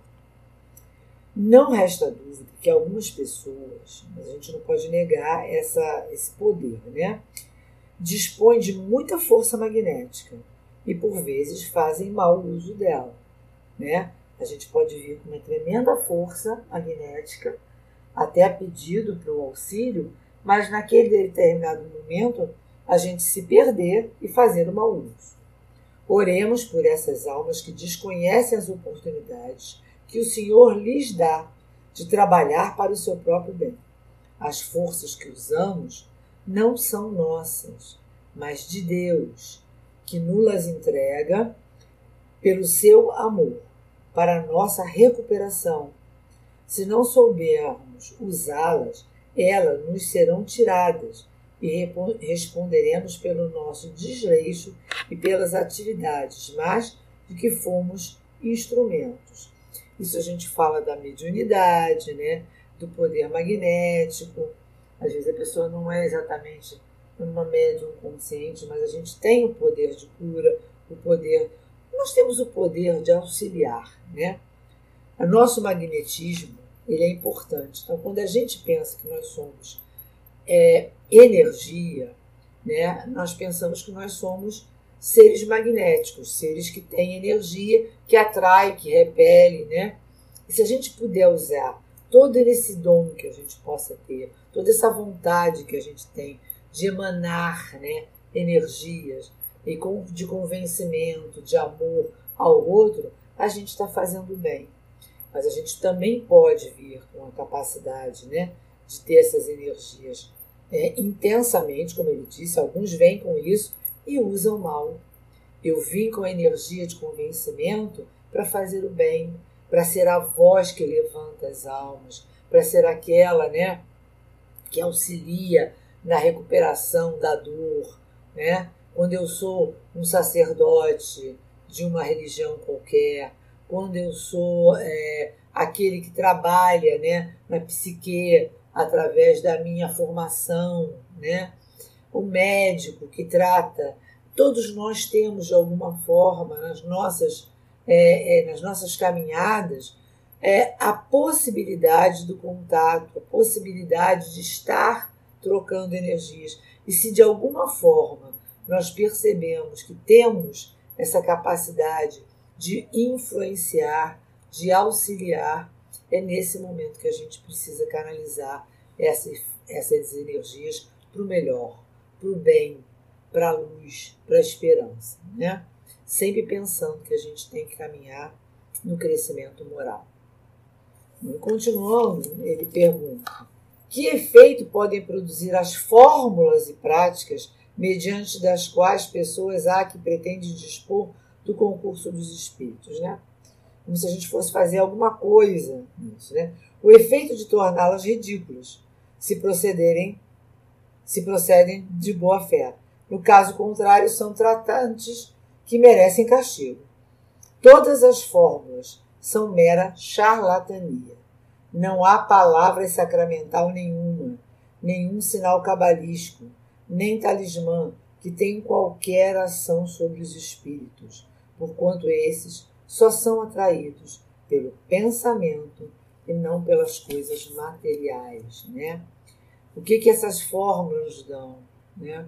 Não resta dúvida que algumas pessoas, mas a gente não pode negar essa, esse poder, né? Dispõem de muita força magnética e por vezes fazem mau uso dela, né? A gente pode vir com uma tremenda força magnética, até a pedido para o auxílio, mas naquele determinado momento a gente se perder e fazer o mau uso. Oremos por essas almas que desconhecem as oportunidades que o Senhor lhes dá de trabalhar para o seu próprio bem. As forças que usamos não são nossas, mas de Deus, que nulas entrega pelo seu amor para nossa recuperação. Se não soubermos usá-las, elas nos serão tiradas e responderemos pelo nosso desleixo e pelas atividades mais de que fomos instrumentos. Isso a gente fala da mediunidade, né? do poder magnético. Às vezes a pessoa não é exatamente uma médium consciente, mas a gente tem o poder de cura, o poder. Nós temos o poder de auxiliar, né? O nosso magnetismo ele é importante. Então, quando a gente pensa que nós somos é, energia, né, nós pensamos que nós somos seres magnéticos, seres que têm energia, que atrai, que repele, né? E se a gente puder usar todo esse dom que a gente possa ter, toda essa vontade que a gente tem de emanar, né, energias e de convencimento, de amor ao outro, a gente está fazendo bem. Mas a gente também pode vir com a capacidade, né, de ter essas energias é, intensamente, como ele disse, alguns vêm com isso e usam mal. Eu vim com a energia de convencimento para fazer o bem, para ser a voz que levanta as almas, para ser aquela, né, que auxilia na recuperação da dor, né? Quando eu sou um sacerdote de uma religião qualquer, quando eu sou é, aquele que trabalha, né, na psique através da minha formação, né? O médico que trata, todos nós temos de alguma forma nas nossas é, é, nas nossas caminhadas é a possibilidade do contato, a possibilidade de estar trocando energias. E se de alguma forma nós percebemos que temos essa capacidade de influenciar, de auxiliar, é nesse momento que a gente precisa canalizar essas, essas energias para o melhor, para o bem, para a luz, para a esperança, né? Sempre pensando que a gente tem que caminhar no crescimento moral. E continuando, ele pergunta: que efeito podem produzir as fórmulas e práticas mediante das quais pessoas há que pretendem dispor do concurso dos espíritos, né? como se a gente fosse fazer alguma coisa nisso, né? O efeito de torná-las ridículas, se procederem, se procedem de boa fé. No caso contrário, são tratantes que merecem castigo. Todas as fórmulas são mera charlatania. Não há palavra sacramental nenhuma, nenhum sinal cabalístico, nem talismã que tenha qualquer ação sobre os espíritos, porquanto esses só são atraídos pelo pensamento e não pelas coisas materiais, né? O que que essas fórmulas dão, né?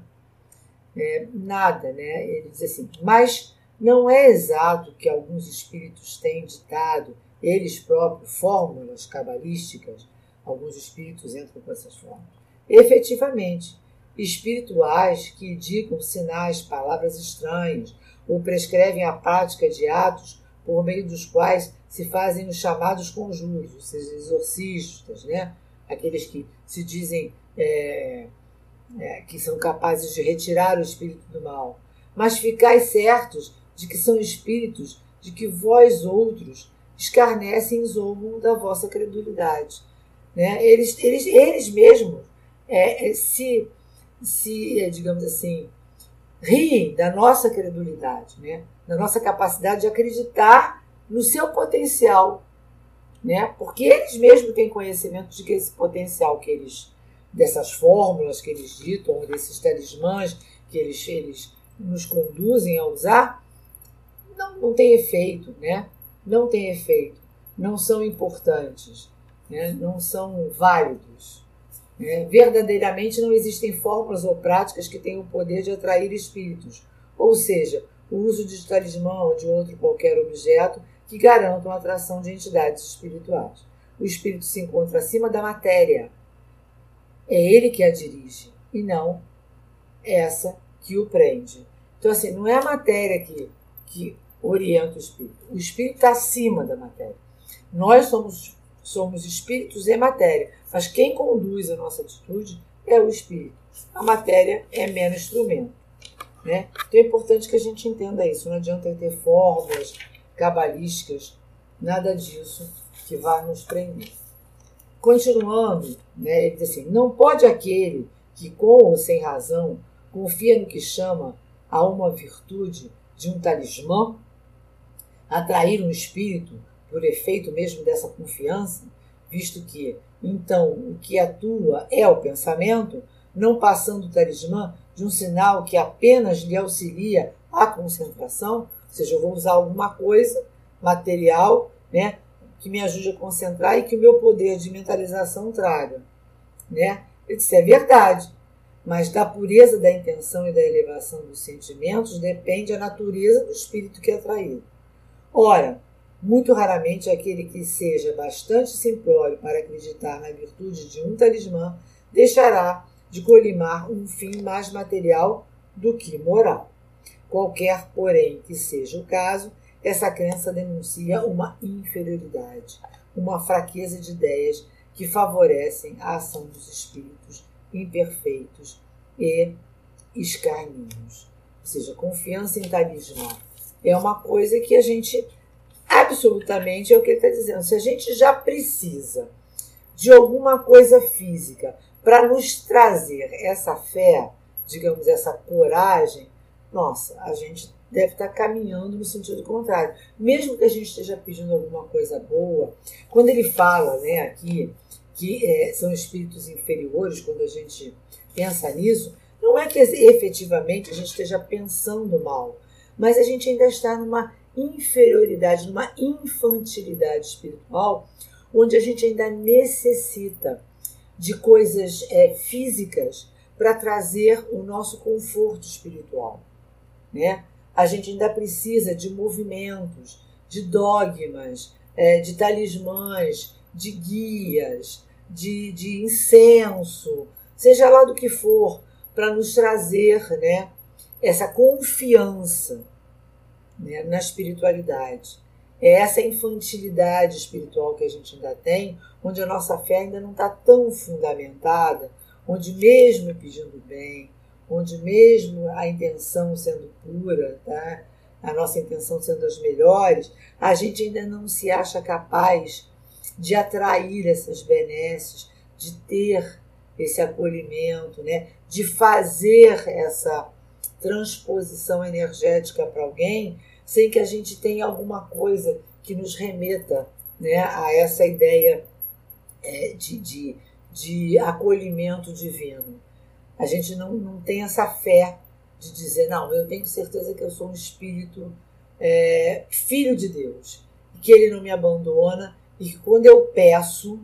É, nada, né? Ele diz assim, mas não é exato que alguns espíritos têm ditado, eles próprios, fórmulas cabalísticas, alguns espíritos entram com essas fórmulas. Efetivamente, espirituais que indicam sinais, palavras estranhas, ou prescrevem a prática de atos por meio dos quais se fazem os chamados conjuros, os exorcistas, né? aqueles que se dizem é, é, que são capazes de retirar o espírito do mal. Mas ficais certos de que são espíritos de que vós outros escarnecem e zombam da vossa credulidade. Né? Eles, eles, eles mesmos é, é se, se, é, digamos assim, riem da nossa credulidade, né? da nossa capacidade de acreditar no seu potencial, né? Porque eles mesmos têm conhecimento de que esse potencial que eles dessas fórmulas que eles ditam, desses talismãs que eles, eles nos conduzem a usar, não, não tem efeito, né? Não tem efeito, não são importantes, né? não são válidos. Né? Verdadeiramente não existem fórmulas ou práticas que tenham o poder de atrair espíritos, ou seja, o uso de talismã ou de outro qualquer objeto que garantam a atração de entidades espirituais. O espírito se encontra acima da matéria. É ele que a dirige e não essa que o prende. Então, assim, não é a matéria que, que orienta o espírito. O espírito está acima da matéria. Nós somos, somos espíritos e matéria, mas quem conduz a nossa atitude é o espírito. A matéria é mero instrumento. Né? Então é importante que a gente entenda isso. Não adianta ter fórmulas cabalísticas, nada disso que vá nos prender. continuando, né, ele diz assim: não pode aquele que, com ou sem razão, confia no que chama a uma virtude de um talismã, atrair um espírito por efeito mesmo dessa confiança, visto que, então, o que atua é o pensamento, não passando o talismã de um sinal que apenas lhe auxilia à concentração, ou seja, eu vou usar alguma coisa material, né, que me ajude a concentrar e que o meu poder de mentalização traga, né? Disse, é verdade, mas da pureza da intenção e da elevação dos sentimentos depende a natureza do espírito que é atraído. Ora, muito raramente aquele que seja bastante simplório para acreditar na virtude de um talismã deixará de colimar um fim mais material do que moral. Qualquer, porém, que seja o caso, essa crença denuncia uma inferioridade, uma fraqueza de ideias que favorecem a ação dos espíritos imperfeitos e escarninhos. Ou seja, confiança em talismã é uma coisa que a gente absolutamente é o que ele está dizendo. Se a gente já precisa de alguma coisa física para nos trazer essa fé, digamos, essa coragem, nossa, a gente deve estar caminhando no sentido contrário. Mesmo que a gente esteja pedindo alguma coisa boa, quando ele fala né, aqui que é, são espíritos inferiores, quando a gente pensa nisso, não é que efetivamente a gente esteja pensando mal, mas a gente ainda está numa inferioridade, numa infantilidade espiritual, onde a gente ainda necessita de coisas é, físicas para trazer o nosso conforto espiritual. Né? A gente ainda precisa de movimentos, de dogmas, é, de talismãs, de guias, de, de incenso, seja lá do que for, para nos trazer né, essa confiança né, na espiritualidade. É essa infantilidade espiritual que a gente ainda tem, onde a nossa fé ainda não está tão fundamentada, onde mesmo pedindo bem, onde mesmo a intenção sendo pura, tá? a nossa intenção sendo as melhores, a gente ainda não se acha capaz de atrair essas benesses, de ter esse acolhimento, né? de fazer essa transposição energética para alguém sem que a gente tenha alguma coisa que nos remeta né, a essa ideia é, de, de, de acolhimento divino. A gente não, não tem essa fé de dizer, não, eu tenho certeza que eu sou um espírito é, filho de Deus, que ele não me abandona e que quando eu peço,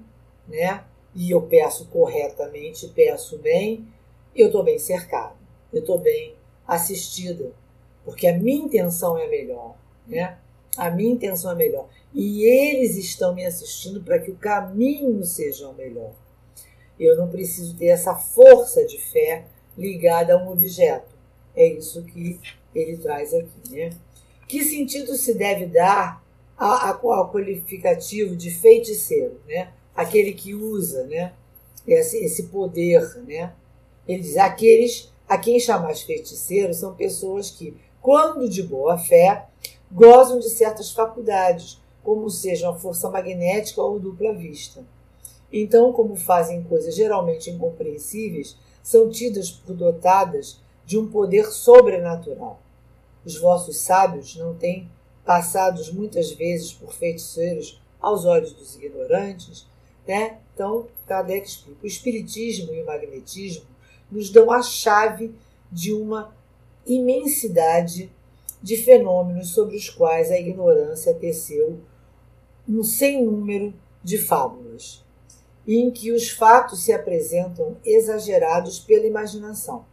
né, e eu peço corretamente, peço bem, eu estou bem cercado, eu estou bem assistida, porque a minha intenção é melhor, né? A minha intenção é melhor. E eles estão me assistindo para que o caminho seja o melhor. Eu não preciso ter essa força de fé ligada a um objeto. É isso que ele traz aqui, né? Que sentido se deve dar ao qualificativo de feiticeiro, né? Aquele que usa, né? Esse, esse poder, né? Ele diz: aqueles a quem chamar de feiticeiro são pessoas que, quando de boa fé, gozam de certas faculdades, como sejam a força magnética ou dupla vista. Então, como fazem coisas geralmente incompreensíveis, são tidas por dotadas de um poder sobrenatural. Os vossos sábios não têm passados muitas vezes por feiticeiros aos olhos dos ignorantes, né? Então, Kardec explica: o espiritismo e o magnetismo nos dão a chave de uma imensidade de fenômenos sobre os quais a ignorância teceu um sem número de fábulas, e em que os fatos se apresentam exagerados pela imaginação.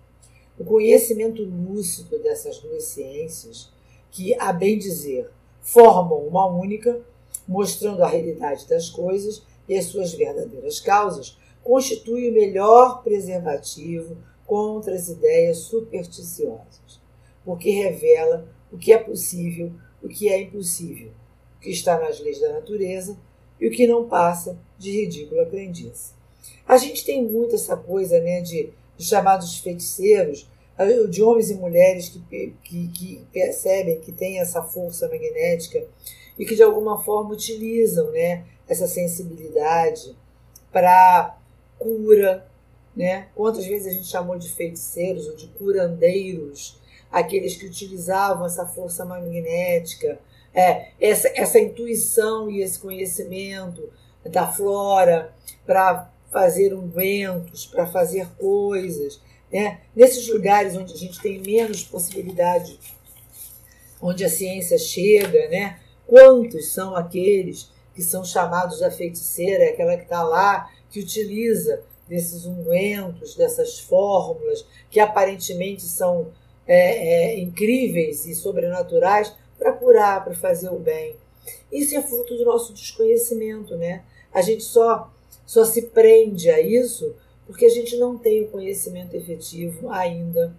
O conhecimento lúcido dessas duas ciências, que, a bem dizer, formam uma única, mostrando a realidade das coisas e as suas verdadeiras causas, constitui o melhor preservativo contra as ideias supersticiosas, porque revela o que é possível, o que é impossível, o que está nas leis da natureza e o que não passa de ridícula crendice. A gente tem muito essa coisa né, de, de chamados feiticeiros, de homens e mulheres que, que, que percebem que têm essa força magnética e que de alguma forma utilizam né, essa sensibilidade para cura, né? Quantas vezes a gente chamou de feiticeiros ou de curandeiros, aqueles que utilizavam essa força magnética, é, essa, essa intuição e esse conhecimento da flora para fazer ungüentos, para fazer coisas. Né? Nesses lugares onde a gente tem menos possibilidade, onde a ciência chega, né? quantos são aqueles que são chamados da feiticeira, é aquela que está lá, que utiliza desses ungüentos, dessas fórmulas, que aparentemente são é, é, incríveis e sobrenaturais, para curar, para fazer o bem. Isso é fruto do nosso desconhecimento, né? A gente só, só se prende a isso porque a gente não tem o conhecimento efetivo ainda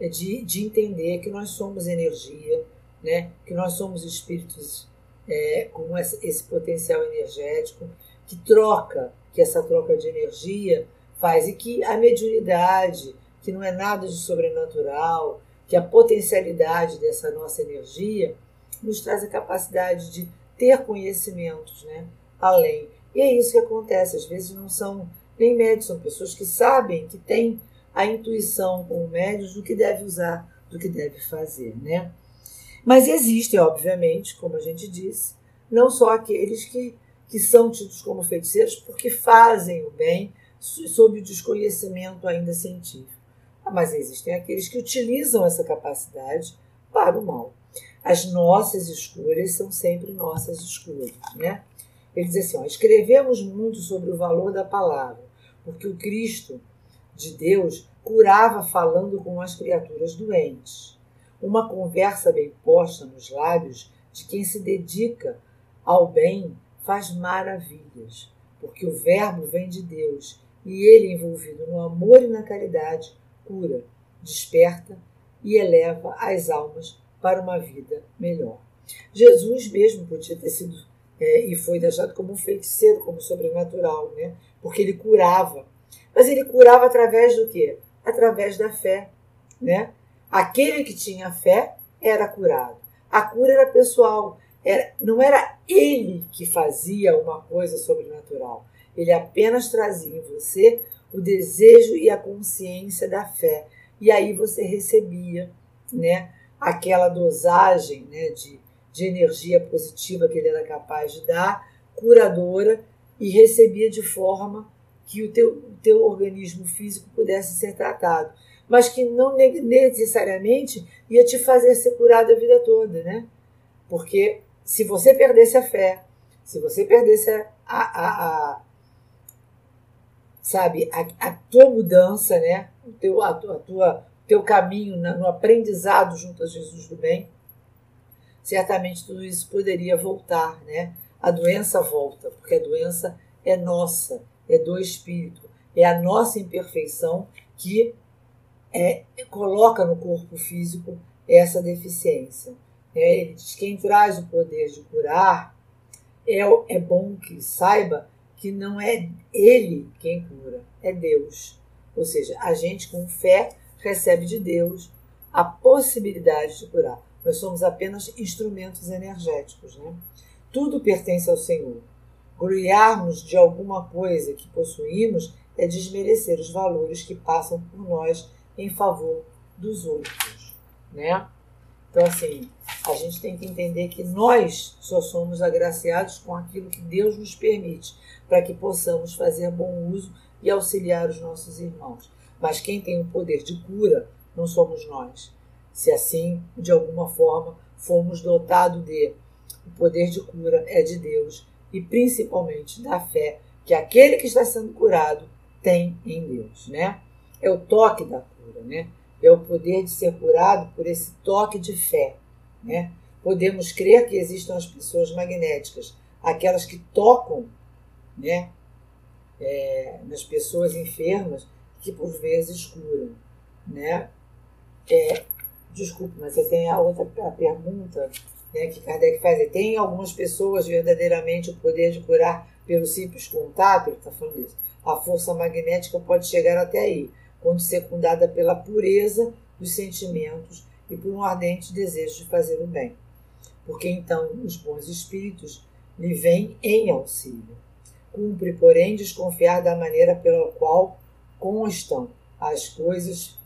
de, de entender que nós somos energia, né? que nós somos espíritos é, com esse, potencial energético, que troca, que essa troca de energia faz, e que a mediunidade, que não é nada de sobrenatural, que a potencialidade dessa nossa energia nos traz a capacidade de ter conhecimentos né, além. E é isso que acontece. Às vezes não são nem médios, são pessoas que sabem, que têm a intuição como médios do que deve usar, do que deve fazer. Né? Mas existem, obviamente, como a gente disse, não só aqueles que, que são tidos como feiticeiros porque fazem o bem sob o desconhecimento ainda científico mas existem aqueles que utilizam essa capacidade para o mal. As nossas escolhas são sempre nossas escolhas, né? Ele diz assim: ó, escrevemos muito sobre o valor da palavra, porque o Cristo de Deus curava falando com as criaturas doentes. Uma conversa bem posta nos lábios de quem se dedica ao bem faz maravilhas, porque o Verbo vem de Deus e ele, envolvido no amor e na caridade, cura, desperta e eleva as almas para uma vida melhor. Jesus mesmo podia ter sido é, e foi deixado como um feiticeiro, como sobrenatural, né? porque ele curava. Mas ele curava através do quê? Através da fé. Né? Aquele que tinha fé era curado. A cura era pessoal. Era, não era ele que fazia uma coisa sobrenatural. Ele apenas trazia em você o desejo e a consciência da fé. E aí você recebia né, aquela dosagem né, de, de energia positiva que ele era capaz de dar, curadora, e recebia de forma que o teu, o teu organismo físico pudesse ser tratado. Mas que não necessariamente ia te fazer ser curado a vida toda, né? Porque se você perdesse a fé, se você perdesse a, a, a, sabe, a, a tua mudança, né? O teu, a, tua, a tua, teu caminho no aprendizado junto a Jesus do bem, certamente tudo isso poderia voltar, né? A doença volta, porque a doença é nossa, é do espírito, é a nossa imperfeição que é, coloca no corpo físico essa deficiência. É, quem traz o poder de curar é, é bom que saiba que não é ele quem cura, é Deus. Ou seja, a gente com fé recebe de Deus a possibilidade de curar. Nós somos apenas instrumentos energéticos. Né? Tudo pertence ao Senhor. Gloriarmos de alguma coisa que possuímos é desmerecer os valores que passam por nós em favor dos outros. Né? Então, assim, a gente tem que entender que nós só somos agraciados com aquilo que Deus nos permite, para que possamos fazer bom uso e auxiliar os nossos irmãos. Mas quem tem o poder de cura não somos nós. Se assim, de alguma forma, fomos dotados de o poder de cura é de Deus e principalmente da fé que aquele que está sendo curado tem em Deus, né? É o toque da cura, né? é o poder de ser curado por esse toque de fé. Né? Podemos crer que existam as pessoas magnéticas, aquelas que tocam né, é, nas pessoas enfermas, que por vezes curam. Né? É, desculpe, mas você tem a outra a pergunta né, que Kardec faz. Tem algumas pessoas verdadeiramente o poder de curar pelo simples contato? Ele está falando isso. A força magnética pode chegar até aí quando secundada pela pureza dos sentimentos e por um ardente desejo de fazer o bem. Porque então os bons espíritos lhe vêm em auxílio. Cumpre, porém, desconfiar da maneira pela qual constam as coisas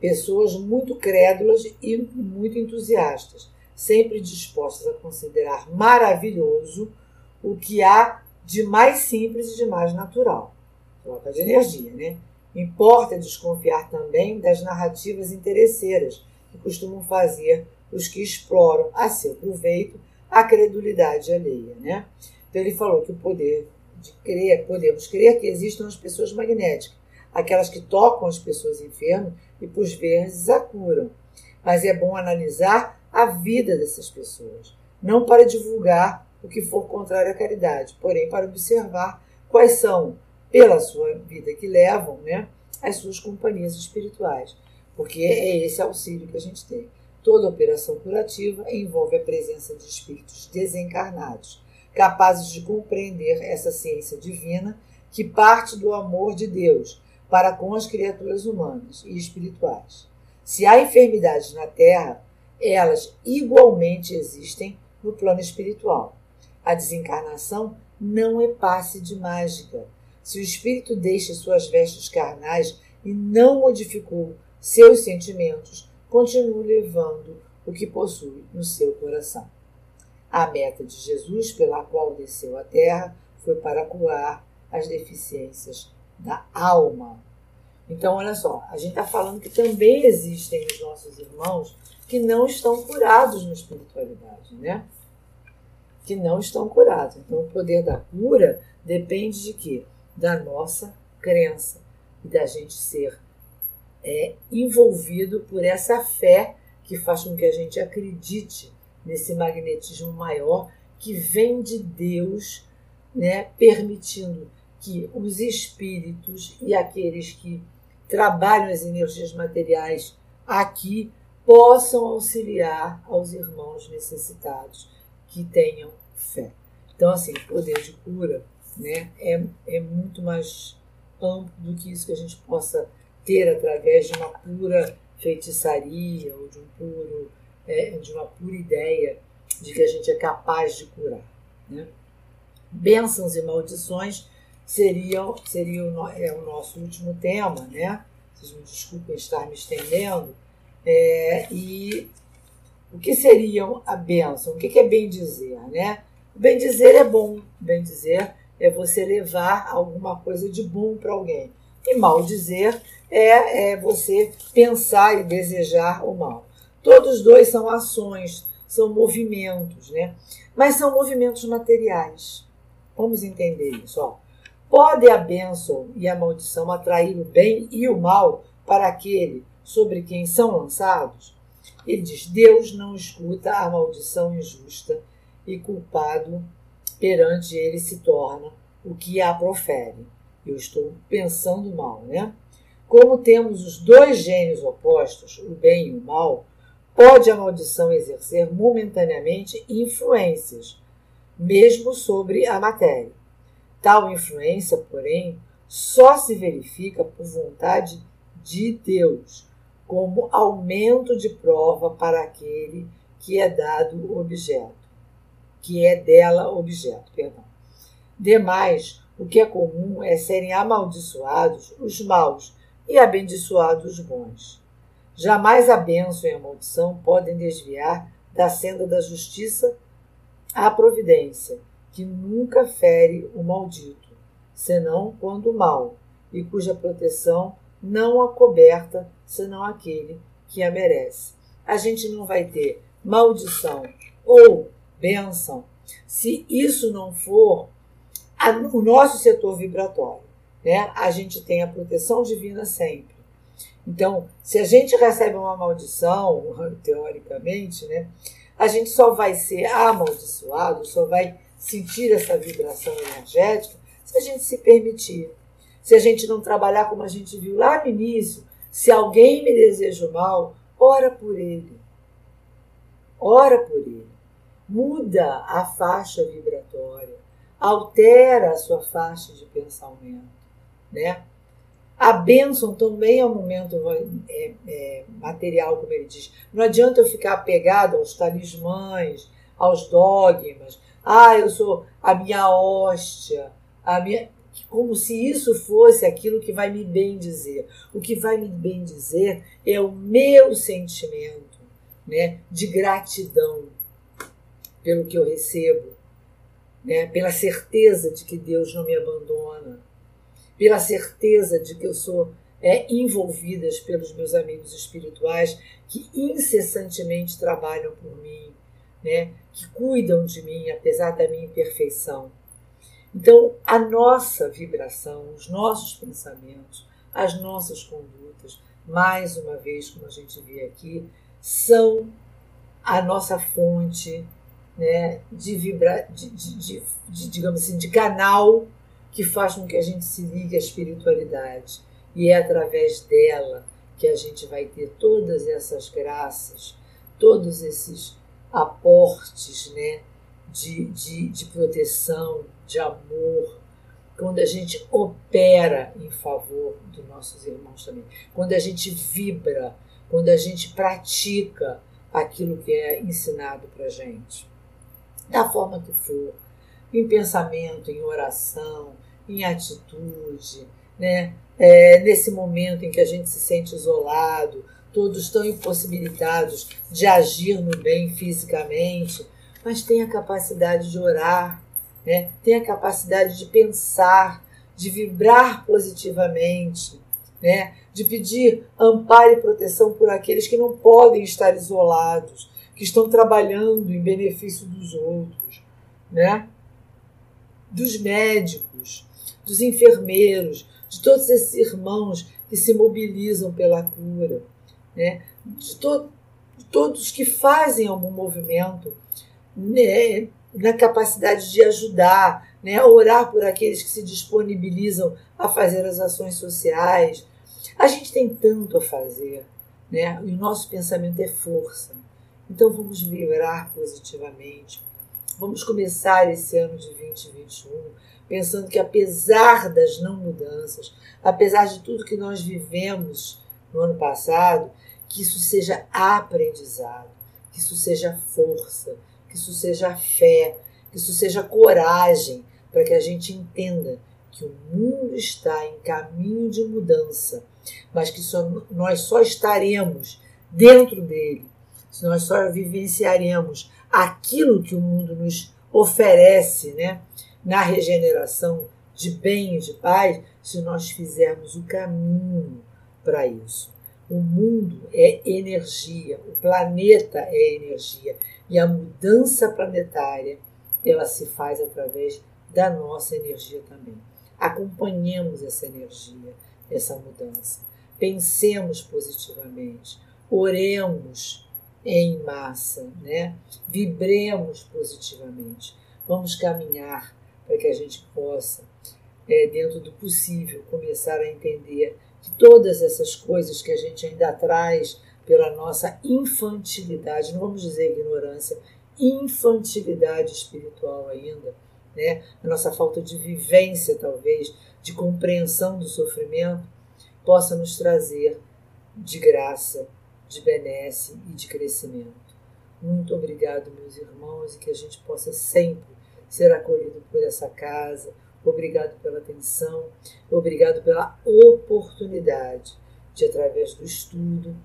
pessoas muito crédulas e muito entusiastas, sempre dispostas a considerar maravilhoso o que há de mais simples e de mais natural. Troca de energia, né? Importa desconfiar também das narrativas interesseiras que costumam fazer os que exploram a seu proveito a credulidade alheia, né? Então ele falou que o poder de crer, podemos crer que existam as pessoas magnéticas, aquelas que tocam as pessoas enfermas e por vezes a curam. Mas é bom analisar a vida dessas pessoas, não para divulgar o que for contrário à caridade, porém para observar quais são, pela sua vida que levam, né, as suas companhias espirituais, porque é esse auxílio que a gente tem. Toda operação curativa envolve a presença de espíritos desencarnados, capazes de compreender essa ciência divina que parte do amor de Deus para com as criaturas humanas e espirituais. Se há enfermidades na Terra, elas igualmente existem no plano espiritual. A desencarnação não é passe de mágica. Se o espírito deixa suas vestes carnais e não modificou seus sentimentos, continue levando o que possui no seu coração. A meta de Jesus, pela qual desceu à terra, foi para curar as deficiências da alma. Então, olha só, a gente está falando que também existem os nossos irmãos que não estão curados na espiritualidade, né? Que não estão curados. Então, o poder da cura depende de quê? Da nossa crença e da gente ser é, envolvido por essa fé que faz com que a gente acredite nesse magnetismo maior que vem de Deus, né, permitindo que os espíritos e aqueles que trabalham as energias materiais aqui possam auxiliar aos irmãos necessitados que tenham fé. Então, assim, poder de cura né, é, é muito mais amplo do que isso que a gente possa ter através de uma pura feitiçaria ou de um puro é, de uma pura ideia de que a gente é capaz de curar. Né? Bênçãos e maldições seriam, seria o, é, o nosso último tema, né? Vocês me desculpem estar me estendendo. É, e o que seriam a bênção? O que é bem dizer, né? Bem dizer é bom. Bem dizer é você levar alguma coisa de bom para alguém. E mal dizer é, é você pensar e desejar o mal. Todos dois são ações, são movimentos, né? Mas são movimentos materiais. Vamos entender isso. Ó. Pode a bênção e a maldição atrair o bem e o mal para aquele sobre quem são lançados? Ele diz: Deus não escuta a maldição injusta e culpado perante ele se torna o que a profere. Eu estou pensando mal, né? Como temos os dois gênios opostos, o bem e o mal, pode a maldição exercer momentaneamente influências, mesmo sobre a matéria. Tal influência, porém, só se verifica por vontade de Deus, como aumento de prova para aquele que é dado objeto, que é dela objeto, perdão. Demais, o que é comum é serem amaldiçoados os maus e abençoados os bons. Jamais a bênção e a maldição podem desviar da senda da justiça à providência, que nunca fere o maldito, senão quando mal, e cuja proteção não a coberta, senão aquele que a merece. A gente não vai ter maldição ou bênção se isso não for a, o nosso setor vibratório. Né? A gente tem a proteção divina sempre. Então, se a gente recebe uma maldição, teoricamente, né, a gente só vai ser amaldiçoado, só vai sentir essa vibração energética se a gente se permitir. Se a gente não trabalhar como a gente viu lá no início, se alguém me deseja o mal, ora por ele. Ora por ele. Muda a faixa vibratória, altera a sua faixa de pensamento, né? A bênção também é um momento é, é, material, como ele diz. Não adianta eu ficar apegado aos talismãs, aos dogmas, Ah, eu sou a minha hóstia, a minha como se isso fosse aquilo que vai me bem dizer. O que vai me bem dizer é o meu sentimento, né, de gratidão pelo que eu recebo, né, pela certeza de que Deus não me abandona, pela certeza de que eu sou é, envolvidas pelos meus amigos espirituais que incessantemente trabalham por mim, né, que cuidam de mim apesar da minha imperfeição. Então, a nossa vibração, os nossos pensamentos, as nossas condutas, mais uma vez, como a gente vê aqui, são a nossa fonte né, de, vibra, de, de, de, digamos assim, de canal que faz com que a gente se ligue à espiritualidade. E é através dela que a gente vai ter todas essas graças, todos esses aportes né, de, de, de proteção, de amor, quando a gente opera em favor dos nossos irmãos também, quando a gente vibra, quando a gente pratica aquilo que é ensinado para gente, da forma que for, em pensamento, em oração, em atitude, né? É, nesse momento em que a gente se sente isolado, todos estão impossibilitados de agir no bem fisicamente, mas tem a capacidade de orar, né? tem a capacidade de pensar, de vibrar positivamente, né? de pedir amparo e proteção por aqueles que não podem estar isolados, que estão trabalhando em benefício dos outros, né? dos médicos, dos enfermeiros, de todos esses irmãos que se mobilizam pela cura, né? de, to de todos que fazem algum movimento né, na capacidade de ajudar, né, orar por aqueles que se disponibilizam a fazer as ações sociais. A gente tem tanto a fazer, né, e o nosso pensamento é força. Então vamos vibrar positivamente. Vamos começar esse ano de 2021 pensando que apesar das não mudanças, apesar de tudo que nós vivemos no ano passado, que isso seja aprendizado, que isso seja força, que isso seja fé, que isso seja coragem, para que a gente entenda que o mundo está em caminho de mudança, mas que só, nós só estaremos dentro dele, se nós só vivenciaremos aquilo que o mundo nos oferece, né, na regeneração de bem e de paz, se nós fizermos o caminho para isso. O mundo é energia, o planeta é energia. E a mudança planetária, ela se faz através da nossa energia também. Acompanhemos essa energia, essa mudança. Pensemos positivamente, oremos em massa, né? Vibremos positivamente. Vamos caminhar para que a gente possa, é, dentro do possível, começar a entender que todas essas coisas que a gente ainda traz pela nossa infantilidade, não vamos dizer ignorância, infantilidade espiritual ainda, né? a nossa falta de vivência, talvez, de compreensão do sofrimento, possa nos trazer de graça, de benesse e de crescimento. Muito obrigado, meus irmãos, e que a gente possa sempre ser acolhido por essa casa. Obrigado pela atenção, obrigado pela oportunidade de, através do estudo,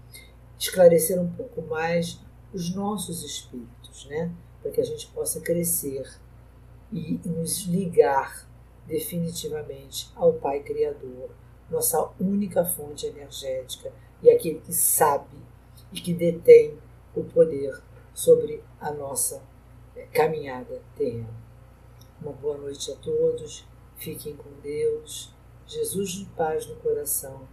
esclarecer um pouco mais os nossos espíritos, né? para que a gente possa crescer e nos ligar definitivamente ao Pai Criador, nossa única fonte energética e aquele que sabe e que detém o poder sobre a nossa eh, caminhada terrena. Uma boa noite a todos, fiquem com Deus, Jesus de paz no coração,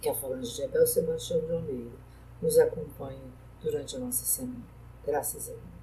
que a falange de Abel Sebastião de Almeida nos acompanhe durante a nossa semana. Graças a Deus.